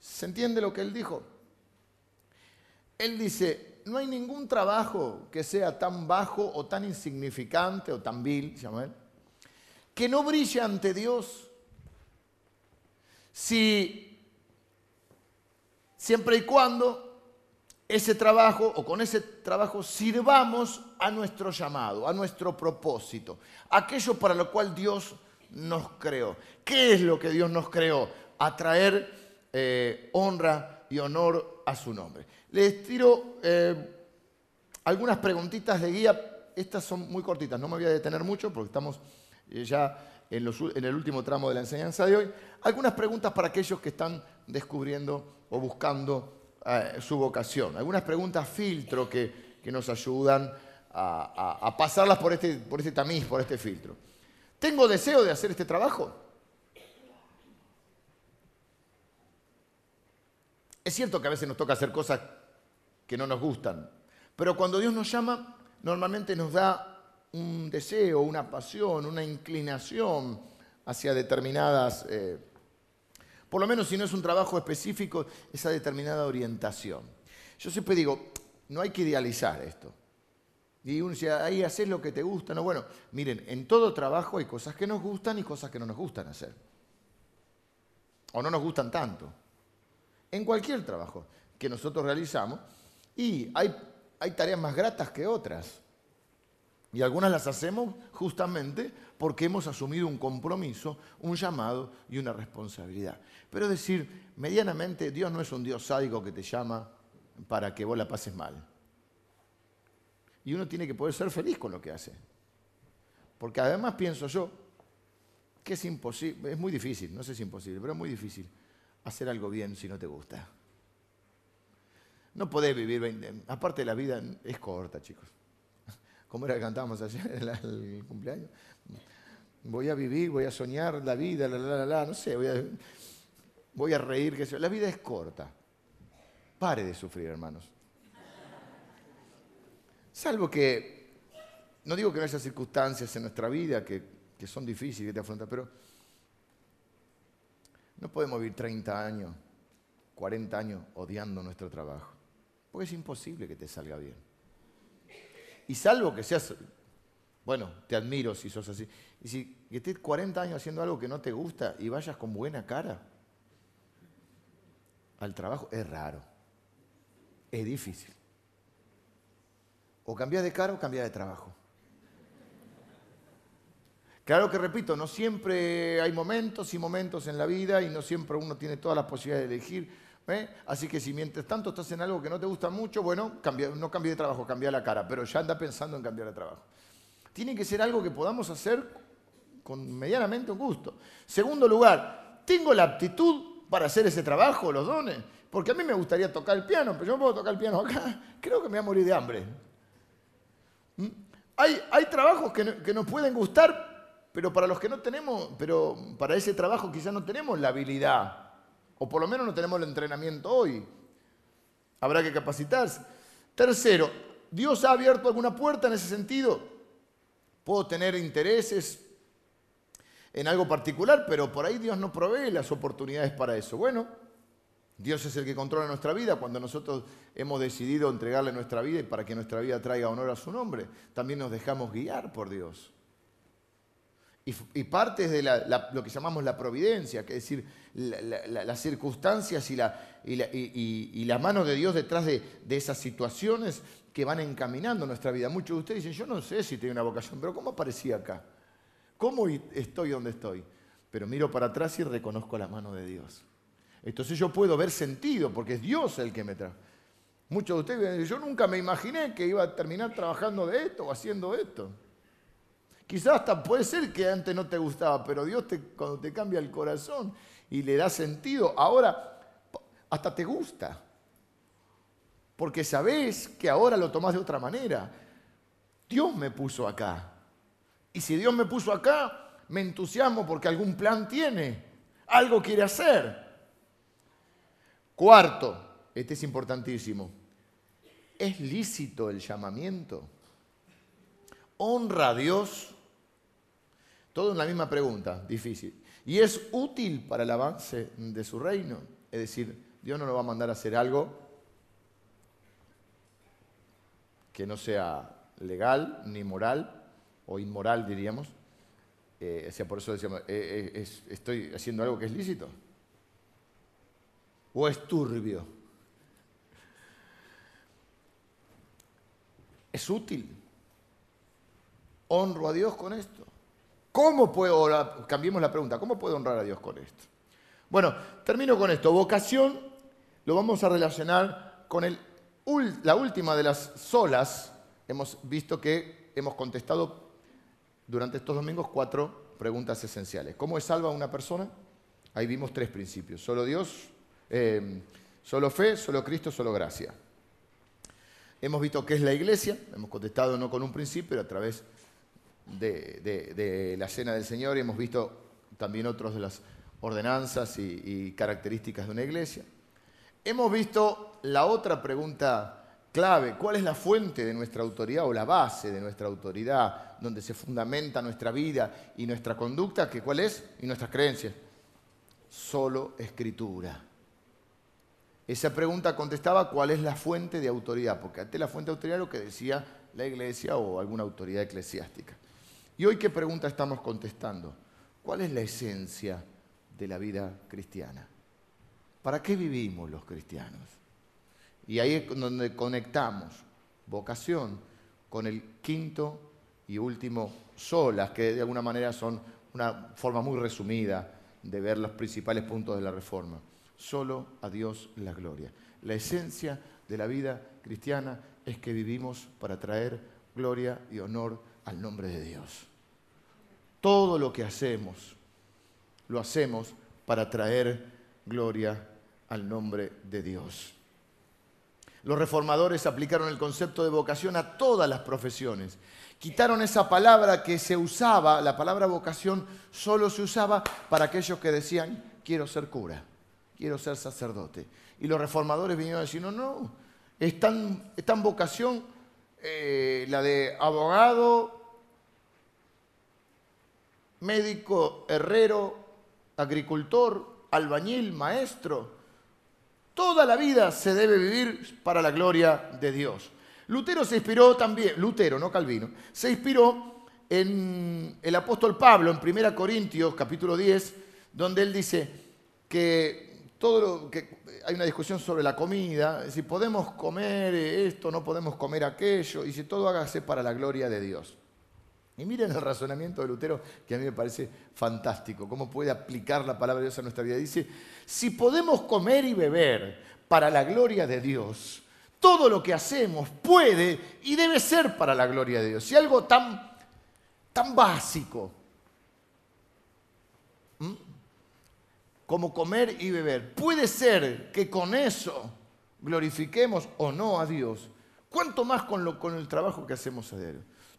¿Se entiende lo que él dijo? Él dice, no hay ningún trabajo que sea tan bajo o tan insignificante o tan vil, llama él, que no brille ante Dios si siempre y cuando ese trabajo o con ese trabajo sirvamos a nuestro llamado, a nuestro propósito, aquello para lo cual Dios nos creó. ¿Qué es lo que Dios nos creó? Atraer eh, honra y honor a su nombre. Les tiro eh, algunas preguntitas de guía. Estas son muy cortitas, no me voy a detener mucho porque estamos eh, ya en, el último tramo de la enseñanza de hoy. Algunas preguntas para aquellos que están descubriendo o buscando eh, su vocación. Algunas preguntas filtro que, nos ayudan a, pasarlas por este, por este tamiz, por este filtro. ¿Tengo deseo de hacer este trabajo? Es cierto que a veces nos toca hacer cosas que no nos gustan, pero cuando Dios nos llama, normalmente nos da un deseo, una pasión, una inclinación hacia determinadas, eh, por lo menos si no es un trabajo específico, esa determinada orientación. Yo siempre digo, no hay que idealizar esto. Y uno dice, ahí haces lo que te gusta. No, bueno, miren, en todo trabajo hay cosas que nos gustan y cosas que no nos gustan hacer. O no nos gustan tanto en cualquier trabajo que nosotros realizamos y hay, hay tareas más gratas que otras. Y algunas las hacemos justamente porque hemos asumido un compromiso, un llamado y una responsabilidad. Pero decir, medianamente, Dios no es un Dios sádico que te llama para que vos la pases mal. Y uno tiene que poder ser feliz con lo que hace. Porque además pienso yo que es imposible, es muy difícil, no sé si es imposible, pero es muy difícil hacer algo bien si no te gusta. No podés vivir 20. Aparte la vida es corta, chicos. Como era que cantábamos ayer el, cumpleaños. Voy a vivir, voy a soñar la vida, la, la, la, no sé, voy a, reír. Que la vida es corta. Pare de sufrir, hermanos. Salvo que, no digo que no haya circunstancias en nuestra vida que, que son difíciles que te afrontan, pero no podemos vivir 30 años, 40 años odiando nuestro trabajo, porque es imposible que te salga bien. Y salvo que seas, bueno, te admiro si sos así, y si estés 40 años haciendo algo que no te gusta y vayas con buena cara al trabajo, es raro, es difícil. O cambias de cara o cambias de trabajo. Claro que repito, no siempre hay momentos y momentos en la vida y no siempre uno tiene todas las posibilidades de elegir. ¿Eh? Así que si mientras tanto estás en algo que no te gusta mucho, bueno, no cambie de trabajo, cambia la cara, pero ya anda pensando en cambiar de trabajo. Tiene que ser algo que podamos hacer con medianamente un gusto. Segundo lugar, ¿tengo la aptitud para hacer ese trabajo, los dones? Porque a mí me gustaría tocar el piano, pero yo no puedo tocar el piano acá. Creo que me voy a morir de hambre. ¿Mm? Hay, trabajos que, que nos pueden gustar, pero para los que no tenemos, pero para ese trabajo quizás no tenemos la habilidad, o por lo menos no tenemos el entrenamiento hoy. Habrá que capacitarse. Tercero, ¿Dios ha abierto alguna puerta en ese sentido? Puedo tener intereses en algo particular, pero por ahí Dios no provee las oportunidades para eso. Bueno, Dios es el que controla nuestra vida cuando nosotros hemos decidido entregarle nuestra vida y para que nuestra vida traiga honor a su nombre. También nos dejamos guiar por Dios. Y, parte de lo que llamamos la providencia, que es decir, las circunstancias y la, y, la, mano de Dios detrás de, esas situaciones que van encaminando nuestra vida. Muchos de ustedes dicen, yo no sé si tengo una vocación, pero ¿cómo aparecí acá? ¿Cómo estoy donde estoy? Pero miro para atrás y reconozco la mano de Dios. Entonces yo puedo ver sentido, porque es Dios el que me trae. Muchos de ustedes dicen, yo nunca me imaginé que iba a terminar trabajando de esto o haciendo esto. Quizás hasta puede ser que antes no te gustaba, pero Dios te, cuando te cambia el corazón y le da sentido, ahora hasta te gusta. Porque sabes que ahora lo tomás de otra manera. Dios me puso acá. Y si Dios me puso acá, me entusiasmo porque algún plan tiene, algo quiere hacer. Cuarto, este es importantísimo. ¿Es lícito el llamamiento? ¿Honra a Dios? Todo en la misma pregunta, difícil. ¿Y es útil para el avance de su reino? Es decir, Dios no nos va a mandar a hacer algo que no sea legal ni moral, o inmoral diríamos. Eh, o sea, por eso decíamos, eh, eh, ¿estoy haciendo algo que es lícito? ¿O es turbio? ¿Es útil? ¿Honro a Dios con esto? ¿Cómo puedo, cambiemos la pregunta, ¿cómo puedo honrar a Dios con esto? Bueno, termino con esto. Vocación lo vamos a relacionar con el, la última de las solas. Hemos visto que hemos contestado durante estos domingos cuatro preguntas esenciales. ¿Cómo es salva una persona? Ahí vimos tres principios. Solo Dios, eh, solo fe, solo Cristo, solo gracia. Hemos visto qué es la iglesia, hemos contestado no con un principio, pero a través de, la cena del Señor y hemos visto también otros de las ordenanzas y, características de una iglesia. Hemos visto la otra pregunta clave, ¿cuál es la fuente de nuestra autoridad o la base de nuestra autoridad, donde se fundamenta nuestra vida y nuestra conducta? ¿Que ¿Cuál es? Y nuestras creencias. Solo escritura. Esa pregunta contestaba cuál es la fuente de autoridad, porque antes la fuente de autoridad es lo que decía la iglesia o alguna autoridad eclesiástica. ¿Y hoy qué pregunta estamos contestando? ¿Cuál es la esencia de la vida cristiana? ¿Para qué vivimos los cristianos? Y ahí es donde conectamos vocación con el quinto y último solas, que de alguna manera son una forma muy resumida de ver los principales puntos de la reforma. Solo a Dios la gloria. La esencia de la vida cristiana es que vivimos para traer gloria y honor al nombre de Dios. Todo lo que hacemos, lo hacemos para traer gloria al nombre de Dios. Los reformadores aplicaron el concepto de vocación a todas las profesiones. Quitaron esa palabra que se usaba, la palabra vocación solo se usaba para aquellos que decían, quiero ser cura, quiero ser sacerdote. Y los reformadores vinieron a decir, no, no, es tan, vocación eh, la de abogado, médico, herrero, agricultor, albañil, maestro. Toda la vida se debe vivir para la gloria de Dios. Lutero se inspiró también, Lutero, no Calvino, se inspiró en el apóstol Pablo en 1 Corintios capítulo 10, donde él dice que todo lo que hay una discusión sobre la comida, si podemos comer esto, no podemos comer aquello, y si todo hágase para la gloria de Dios. Y miren el razonamiento de Lutero, que a mí me parece fantástico, cómo puede aplicar la palabra de Dios a nuestra vida. Dice, si podemos comer y beber para la gloria de Dios, todo lo que hacemos puede y debe ser para la gloria de Dios. Si algo tan, tan básico como comer y beber, puede ser que con eso glorifiquemos o no a Dios, ¿cuánto más con, lo, con el trabajo que hacemos a Dios?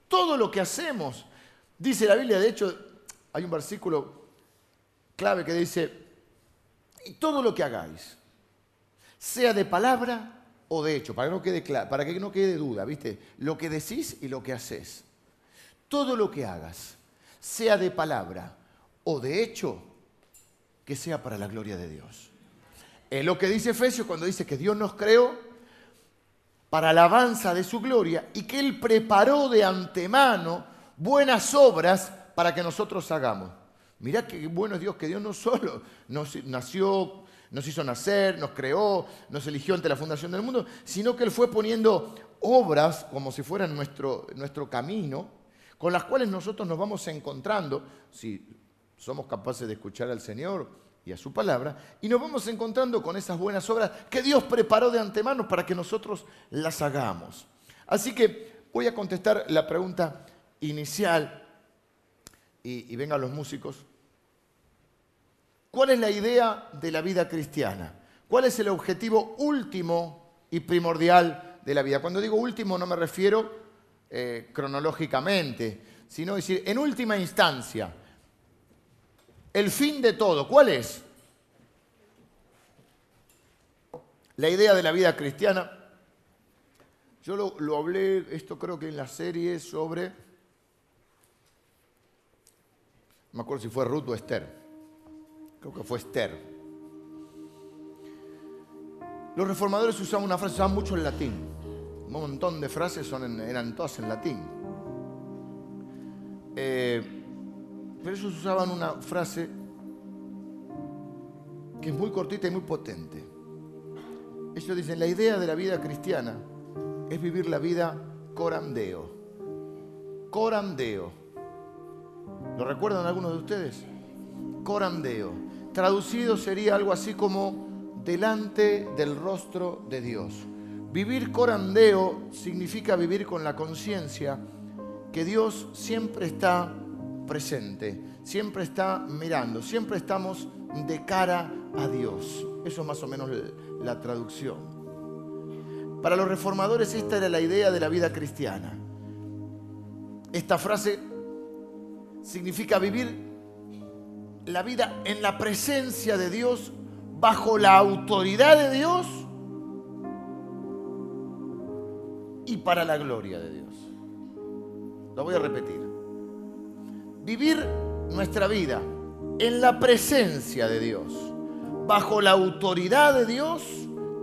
Todo lo que hacemos, dice la Biblia, de hecho hay un versículo clave que dice, y todo lo que hagáis, sea de palabra o de hecho, para que no quede, para que no quede duda, ¿viste? Lo que decís y lo que haces. Todo lo que hagas, sea de palabra o de hecho, que sea para la gloria de Dios. Es lo que dice Efesios cuando dice que Dios nos creó para alabanza de su gloria y que Él preparó de antemano buenas obras para que nosotros hagamos. Mirá qué bueno es Dios, que Dios no solo nos nació, nos hizo nacer, nos creó, nos eligió ante la fundación del mundo, sino que Él fue poniendo obras como si fueran nuestro, nuestro camino, con las cuales nosotros nos vamos encontrando, si somos capaces de escuchar al Señor y a su palabra, y nos vamos encontrando con esas buenas obras que Dios preparó de antemano para que nosotros las hagamos. Así que voy a contestar la pregunta inicial, y, vengan los músicos. ¿Cuál es la idea de la vida cristiana? ¿Cuál es el objetivo último y primordial de la vida? Cuando digo último no me refiero eh, cronológicamente, sino decir, en última instancia, el fin de todo, ¿cuál es? La idea de la vida cristiana. Yo lo, lo hablé, esto creo que en la serie sobre, no me acuerdo si fue Ruth o Esther, creo que fue Esther. Los reformadores usaban una frase, usaban mucho el latín. Un montón de frases son eran todas en latín. Eh, pero ellos usaban una frase que es muy cortita y muy potente. Ellos dicen, la idea de la vida cristiana es vivir la vida corandeo. Corandeo. ¿Lo recuerdan algunos de ustedes? Corandeo. Traducido sería algo así como delante del rostro de Dios. Vivir corandeo significa vivir con la conciencia que Dios siempre está presente, siempre está mirando, siempre estamos de cara a Dios. Eso es más o menos la traducción. Para los reformadores esta era la idea de la vida cristiana. Esta frase significa vivir la vida en la presencia de Dios, bajo la autoridad de Dios y para la gloria de Dios. Lo voy a repetir. Vivir nuestra vida en la presencia de Dios, bajo la autoridad de Dios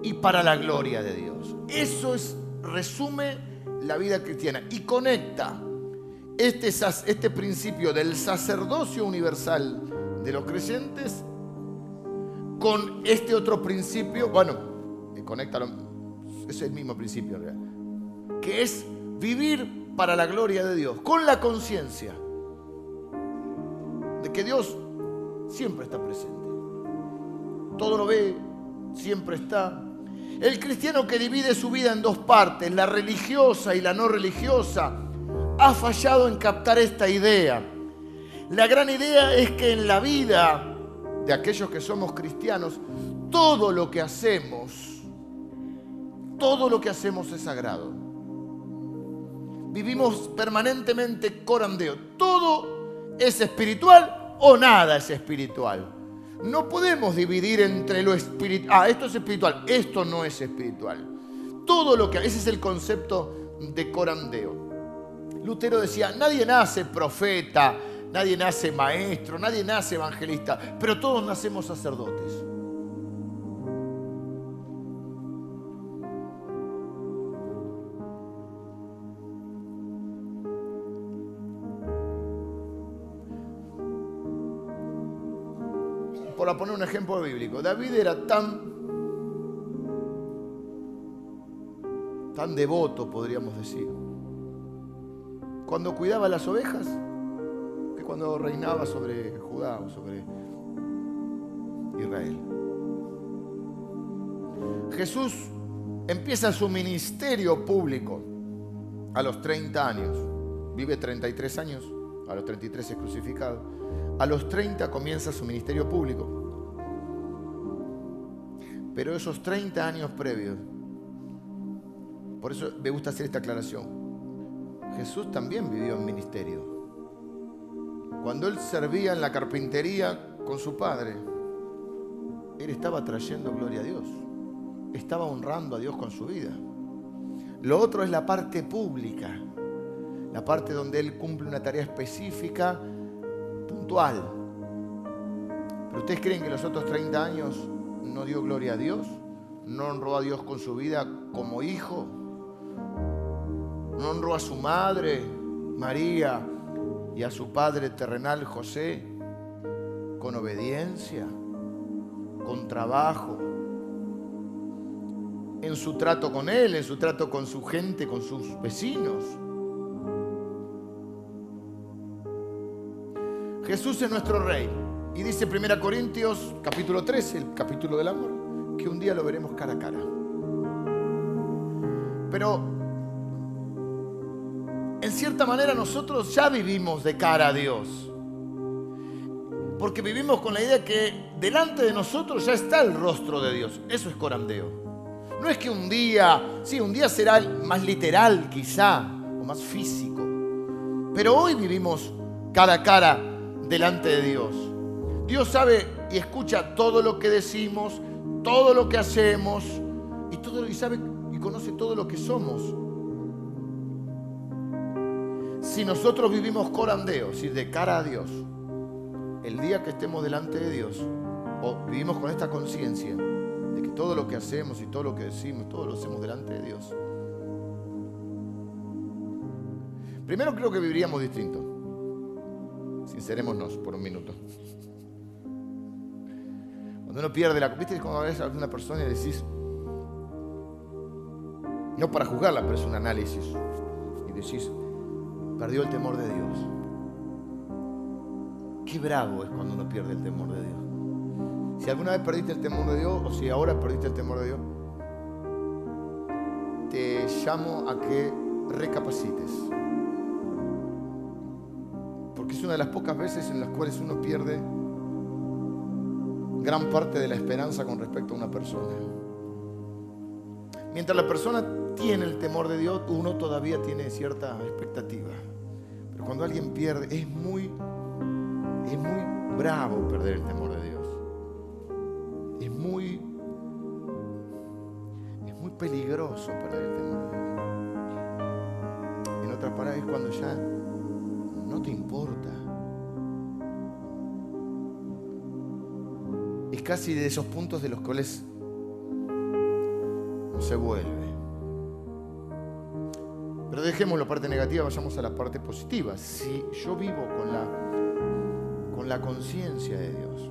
y para la gloria de Dios. Eso es, resume la vida cristiana y conecta este, este principio del sacerdocio universal de los creyentes con este otro principio, bueno, conecta, es el mismo principio en realidad que es vivir para la gloria de Dios, con la conciencia de que Dios siempre está presente. Todo lo ve, siempre está. El cristiano que divide su vida en dos partes, la religiosa y la no religiosa, ha fallado en captar esta idea. La gran idea es que en la vida de aquellos que somos cristianos, todo lo que hacemos, todo lo que hacemos es sagrado vivimos permanentemente corandeo. Todo es espiritual o nada es espiritual. No podemos dividir entre lo espiritual. Ah, esto es espiritual, esto no es espiritual. Todo lo que... Ese es el concepto de corandeo. Lutero decía, nadie nace profeta, nadie nace maestro, nadie nace evangelista, pero todos nacemos sacerdotes. Por poner un ejemplo bíblico, David era tan, tan devoto, podríamos decir, cuando cuidaba las ovejas, que cuando reinaba sobre Judá o sobre Israel. Jesús empieza su ministerio público a los 30 años, vive 33 años, a los 33 es crucificado a los 30 comienza su ministerio público. Pero esos 30 años previos, por eso me gusta hacer esta aclaración, Jesús también vivió en ministerio. Cuando él servía en la carpintería con su padre, él estaba trayendo gloria a Dios, estaba honrando a Dios con su vida. Lo otro es la parte pública, la parte donde él cumple una tarea específica Pero ustedes creen que los otros 30 años no dio gloria a Dios, no honró a Dios con su vida como hijo, no honró a su madre, María, y a su padre terrenal, José, con obediencia, con trabajo, en su trato con él, en su trato con su gente, con sus vecinos. Jesús es nuestro rey. Y dice 1 Corintios capítulo 13, el capítulo del amor, que un día lo veremos cara a cara. Pero en cierta manera nosotros ya vivimos de cara a Dios. Porque vivimos con la idea que delante de nosotros ya está el rostro de Dios. Eso es corandeo. No es que un día, sí, un día será más literal quizá, o más físico. Pero hoy vivimos cara a cara delante de Dios. Dios sabe y escucha todo lo que decimos, todo lo que hacemos y todo y sabe y conoce todo lo que somos. Si nosotros vivimos corandeo, si de cara a Dios, el día que estemos delante de Dios, o vivimos con esta conciencia de que todo lo que hacemos y todo lo que decimos, todo lo hacemos delante de Dios. Primero creo que viviríamos distinto. Sincerémonos por un minuto. Cuando uno pierde la... ¿Viste cuando ves a una persona y decís... No para juzgarla, pero es un análisis. Y decís, perdió el temor de Dios. Qué bravo es cuando uno pierde el temor de Dios. Si alguna vez perdiste el temor de Dios, o si ahora perdiste el temor de Dios, te llamo a que recapacites. Una de las pocas veces en las cuales uno pierde gran parte de la esperanza con respecto a una persona. Mientras la persona tiene el temor de Dios, uno todavía tiene cierta expectativa. Pero cuando alguien pierde, es muy, es muy bravo perder el temor de Dios. Es muy, es muy peligroso perder el temor de Dios. En otras palabras, es cuando ya no te importa. es casi de esos puntos de los cuales no se vuelve. Pero dejemos la parte negativa, vayamos a la parte positiva. Si yo vivo con la, con la conciencia de Dios,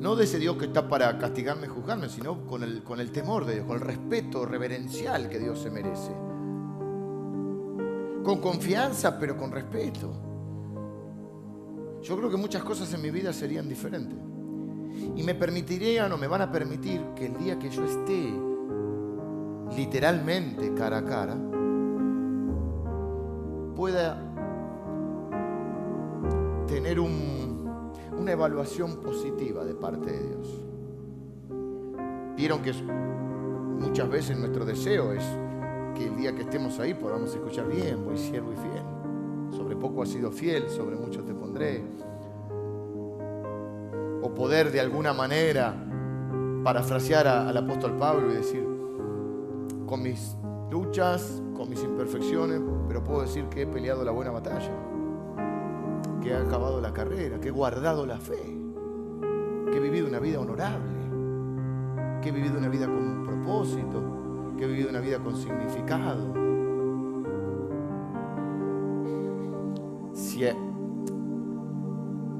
no de ese Dios que está para castigarme y juzgarme, sino con el, con el temor de Dios, con el respeto reverencial que Dios se merece. Con confianza, pero con respeto. Yo creo que muchas cosas en mi vida serían diferentes. Y me permitirían o me van a permitir que el día que yo esté literalmente cara a cara, pueda tener una evaluación positiva de parte de Dios. Vieron que muchas veces nuestro deseo es que el día que estemos ahí podamos escuchar bien, voy siervo y fiel. Sobre poco has sido fiel, sobre mucho te pondré o poder de alguna manera parafrasear al apóstol Pablo y decir, con mis luchas, con mis imperfecciones, pero puedo decir que he peleado la buena batalla, que he acabado la carrera, que he guardado la fe, que he vivido una vida honorable, que he vivido una vida con un propósito, que he vivido una vida con significado. Si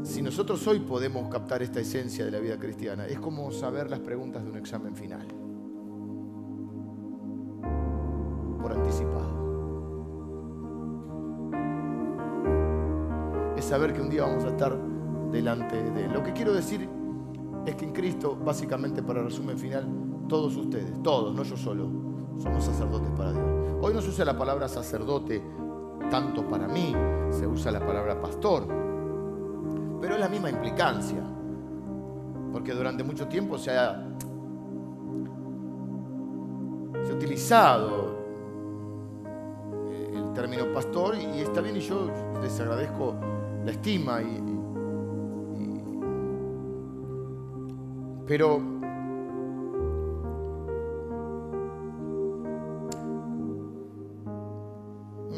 si nosotros hoy podemos captar esta esencia de la vida cristiana, es como saber las preguntas de un examen final. Por anticipado. Es saber que un día vamos a estar delante de Él. Lo que quiero decir es que en Cristo, básicamente para resumen final, todos ustedes, todos, no yo solo, somos sacerdotes para Dios. Hoy no se usa la palabra sacerdote tanto para mí, se usa la palabra pastor pero es la misma implicancia, porque durante mucho tiempo se ha, se ha utilizado eh, el término pastor y está bien y yo les agradezco la estima y, pero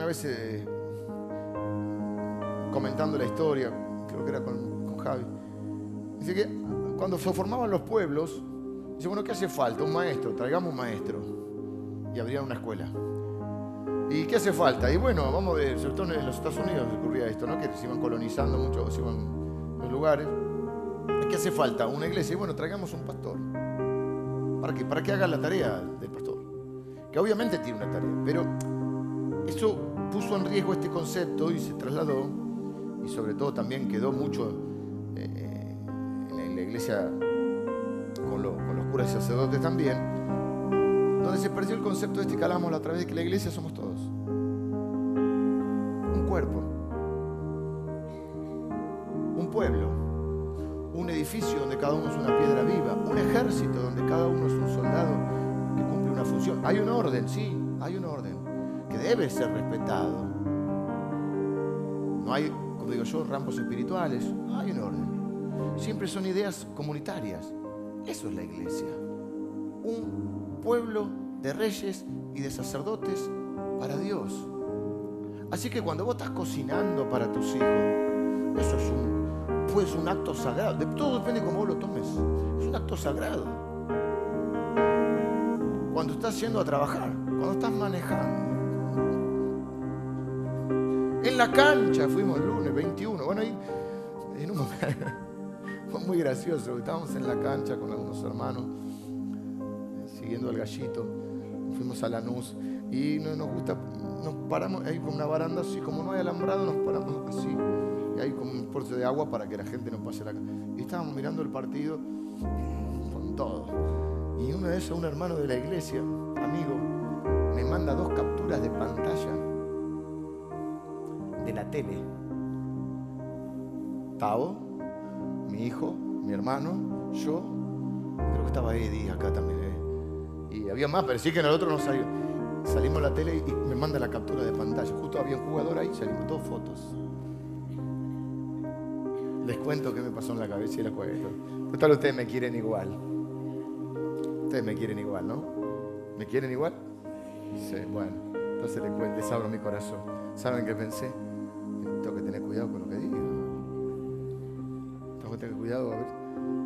vez eh, comentando la historia creo que era con, Javi. Dice que cuando se formaban los pueblos, dice, bueno, ¿qué hace falta? Un maestro, traigamos un maestro. Y abrían una escuela. ¿Y qué hace falta? Y bueno, vamos a ver, sobre todo en los Estados Unidos ocurría esto, ¿no? Que se iban colonizando mucho, se iban en lugares. ¿Qué hace falta? Una iglesia. Y bueno, traigamos un pastor. ¿Para qué? Para que haga la tarea del pastor. Que obviamente tiene una tarea, pero eso puso en riesgo este concepto y se trasladó, y sobre todo también quedó mucho eh, en la iglesia con, los curas y sacerdotes también, donde se perdió el concepto de este que hablamos la otra vez, que la iglesia somos todos. Un cuerpo, un pueblo, un edificio donde cada uno es una piedra viva, un ejército donde cada uno es un soldado que cumple una función. Hay un orden, sí, hay un orden debe ser respetado. No hay, como digo yo, ramos espirituales, hay un orden. Siempre son ideas comunitarias. Eso es la iglesia. Un pueblo de reyes y de sacerdotes para Dios. Así que cuando vos estás cocinando para tus hijos, eso es un, pues un acto sagrado. De, todo depende de cómo vos lo tomes. Es un acto sagrado. Cuando estás yendo a trabajar, cuando estás manejando. En la cancha fuimos el lunes 21. Bueno, ahí en un momento, fue muy gracioso. Estábamos en la cancha con algunos hermanos, siguiendo al gallito. Fuimos a Lanús y no, nos gusta, nos paramos ahí con una baranda así, como no hay alambrado, nos paramos así. Y hay como un esfuerzo de agua para que la gente no pase la Y estábamos mirando el partido con todo. Y una de esas, un hermano de la iglesia, amigo, me manda dos capturas de pantalla de la tele. Tavo, mi hijo, mi hermano, yo, creo que estaba Eddie acá también. ¿eh? Y había más, pero sí que nosotros no salimos. Salimos a la tele y me manda la captura de pantalla. Justo había un jugador ahí, salimos dos fotos. Les cuento qué me pasó en la cabeza y la juegué. Total, ustedes me quieren igual. Ustedes me quieren igual, ¿no? ¿Me quieren igual? Sí, bueno. Entonces les, cuento, les abro mi corazón. ¿Saben qué pensé? Cuidado con lo que digo. Tengo que tener cuidado, a ver.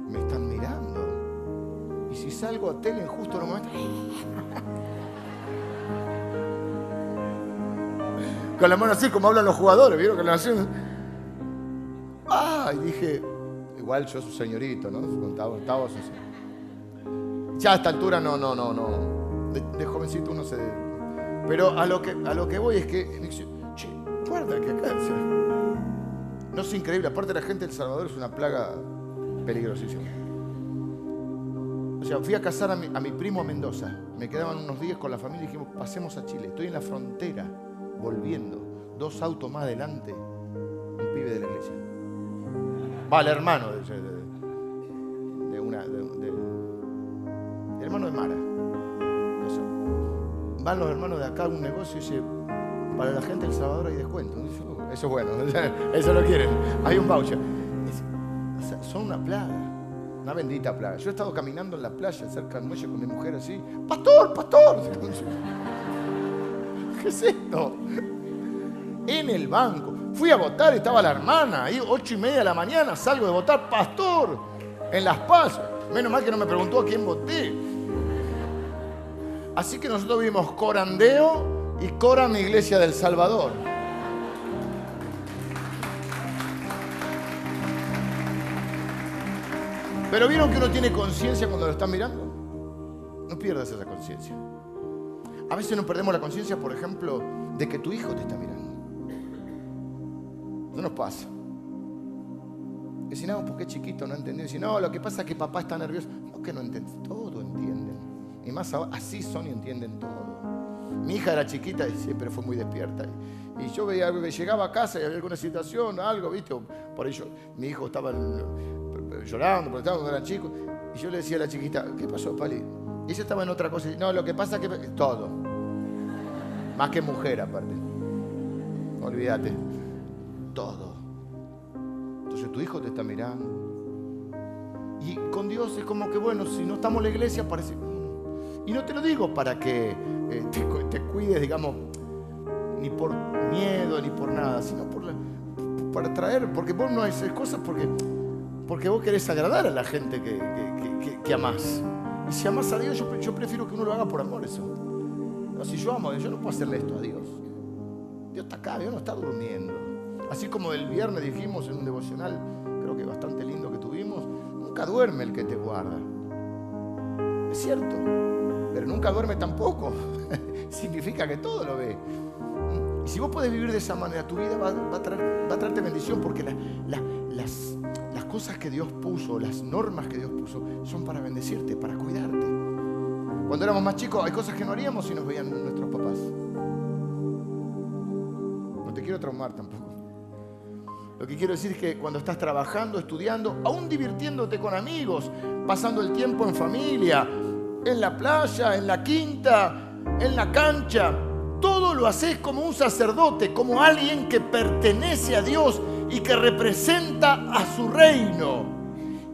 Me están mirando. Y si salgo a tele justo en un momento. con la mano así, como hablan los jugadores, ¿vieron? Con la mano Ah, y dije, igual yo soy señorito, ¿no? Contaba, estaba. Ya a esta altura no, no, no, no. De, jovencito uno se. Pero a lo que, a lo que voy es que. Che, guarda que acá. No es increíble. Aparte, la gente del Salvador es una plaga peligrosísima. O sea, fui a casar a mi, primo a Mendoza. Me quedaban unos días con la familia y dijimos, pasemos a Chile. Estoy en la frontera volviendo, dos autos más adelante, un pibe de la iglesia. Va, el hermano de, una. Hermano de Mara. Van los hermanos de acá a un negocio y dice, para la gente del Salvador hay descuento. Oh, eso es bueno, eso lo quieren. Hay un voucher. son una plaga, una bendita plaga. Yo he estado caminando en la playa cerca del muelle con mi mujer así. ¡Pastor, pastor! ¿Qué es esto? En el banco. Fui a votar, estaba la hermana, ahí ocho y media de la mañana, salgo de votar, pastor, en Las Paz. Menos mal que no me preguntó a quién voté. Así que nosotros vimos corandeo y cora mi iglesia del Salvador. Pero vieron que uno tiene conciencia cuando lo están mirando. No pierdas esa conciencia. A veces nos perdemos la conciencia, por ejemplo, de que tu hijo te está mirando. No nos pasa. Y si no, porque es chiquito, no entendió. Si no, lo que pasa es que papá está nervioso. No, que no entiende. Todo entienden. Y más así son y entienden todo. Mi hija era chiquita y siempre fue muy despierta. Y, yo veía, llegaba a casa y había alguna situación, algo, ¿viste? Por ello, mi hijo estaba llorando, porque estaba cuando era chico. Y yo le decía a la chiquita, ¿qué pasó, Pali? Ella estaba en otra cosa. No, lo que pasa es que. Todo. Más que mujer, aparte. Olvídate. Todo. Entonces tu hijo te está mirando. Y con Dios es como que, bueno, si no estamos en la iglesia, parece. Y no te lo digo para que eh, te, cuides, digamos, ni por miedo ni por nada, sino por para traer, porque vos no haces cosas porque, porque vos querés agradar a la gente que, que, amás. Y si amás a Dios, yo, prefiero que uno lo haga por amor eso. si yo amo a Dios, yo no puedo hacerle esto a Dios. Dios está acá, Dios no está durmiendo. Así como el viernes dijimos en un devocional, creo que bastante lindo que tuvimos, nunca duerme el que te guarda. Es cierto, pero nunca duerme tampoco. Significa que todo lo ve. Y si vos podés vivir de esa manera, tu vida va, a, traerte bendición porque las, las cosas que Dios puso, las normas que Dios puso, son para bendecirte, para cuidarte. Cuando éramos más chicos hay cosas que no haríamos si nos veían nuestros papás. No te quiero traumar tampoco. Lo que quiero decir es que cuando estás trabajando, estudiando, aún divirtiéndote con amigos, pasando el tiempo en familia, en la playa, en la quinta, en la cancha, todo lo haces como un sacerdote, como alguien que pertenece a Dios y que representa a su reino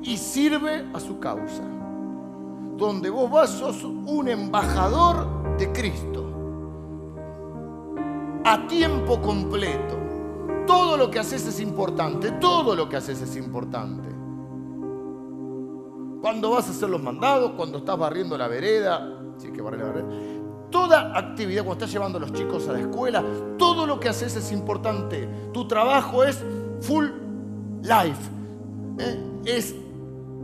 y sirve a su causa. Donde vos vas sos un embajador de Cristo a tiempo completo. Todo lo que haces es importante, todo lo que haces es importante. Cuando vas a hacer los mandados, cuando estás barriendo la vereda, si que barrer la vereda, toda actividad, cuando estás llevando a los chicos a la escuela, todo lo que haces es importante. Tu trabajo es full life. ¿eh? Es,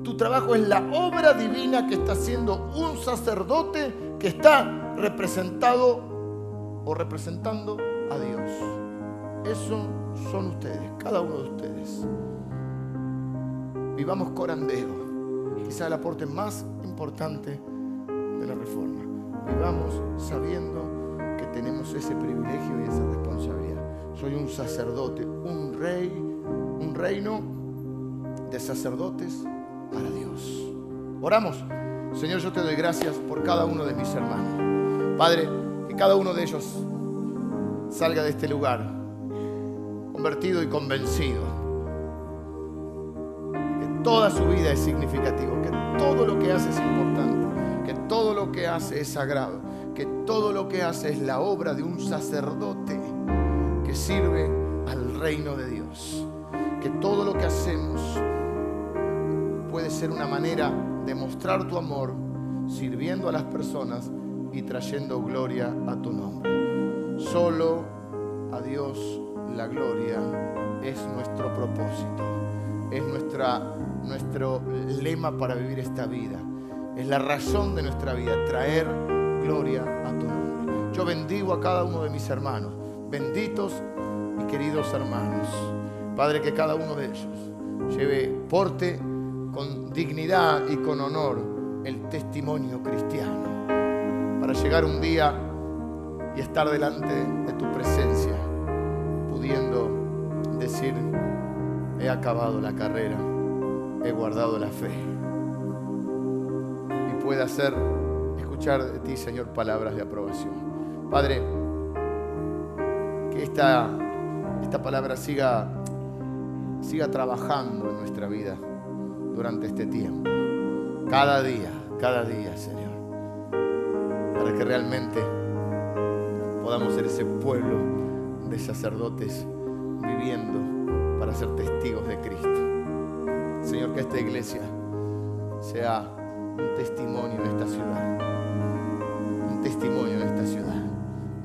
tu trabajo es la obra divina que está haciendo un sacerdote que está representado o representando a Dios. Eso son ustedes, cada uno de ustedes. Vivamos corandeo, quizá el aporte más importante de la reforma. Vivamos sabiendo que tenemos ese privilegio y esa responsabilidad. Soy un sacerdote, un rey, un reino de sacerdotes para Dios. Oramos. Señor, yo te doy gracias por cada uno de mis hermanos. Padre, que cada uno de ellos salga de este lugar convertido y convencido. Que toda su vida es significativo, que todo lo que hace es importante, que todo lo que hace es sagrado, que todo lo que hace es la obra de un sacerdote reino de Dios. Que todo lo que hacemos puede ser una manera de mostrar tu amor sirviendo a las personas y trayendo gloria a tu nombre. Solo a Dios la gloria es nuestro propósito, es nuestra, nuestro lema para vivir esta vida, es la razón de nuestra vida, traer gloria a tu nombre. Yo bendigo a cada uno de mis hermanos, benditos queridos hermanos. Padre, que cada uno de ellos lleve, porte con dignidad y con honor el testimonio cristiano para llegar un día y estar delante de tu presencia pudiendo decir, he acabado la carrera, he guardado la fe. Y pueda hacer, escuchar de ti, Señor, palabras de aprobación. Padre, que esta, esta palabra siga, siga trabajando en nuestra vida durante este tiempo. Cada día, cada día, Señor. Para que realmente podamos ser ese pueblo de sacerdotes viviendo para ser testigos de Cristo. Señor, que esta iglesia sea un testimonio en esta ciudad, un testimonio en esta ciudad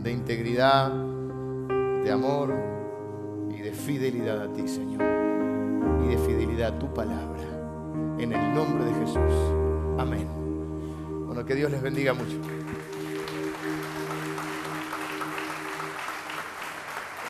de integridad, de amor de fidelidad a ti, Señor, y de fidelidad a tu palabra. En el nombre de Jesús. Amén. Bueno, que Dios les bendiga mucho.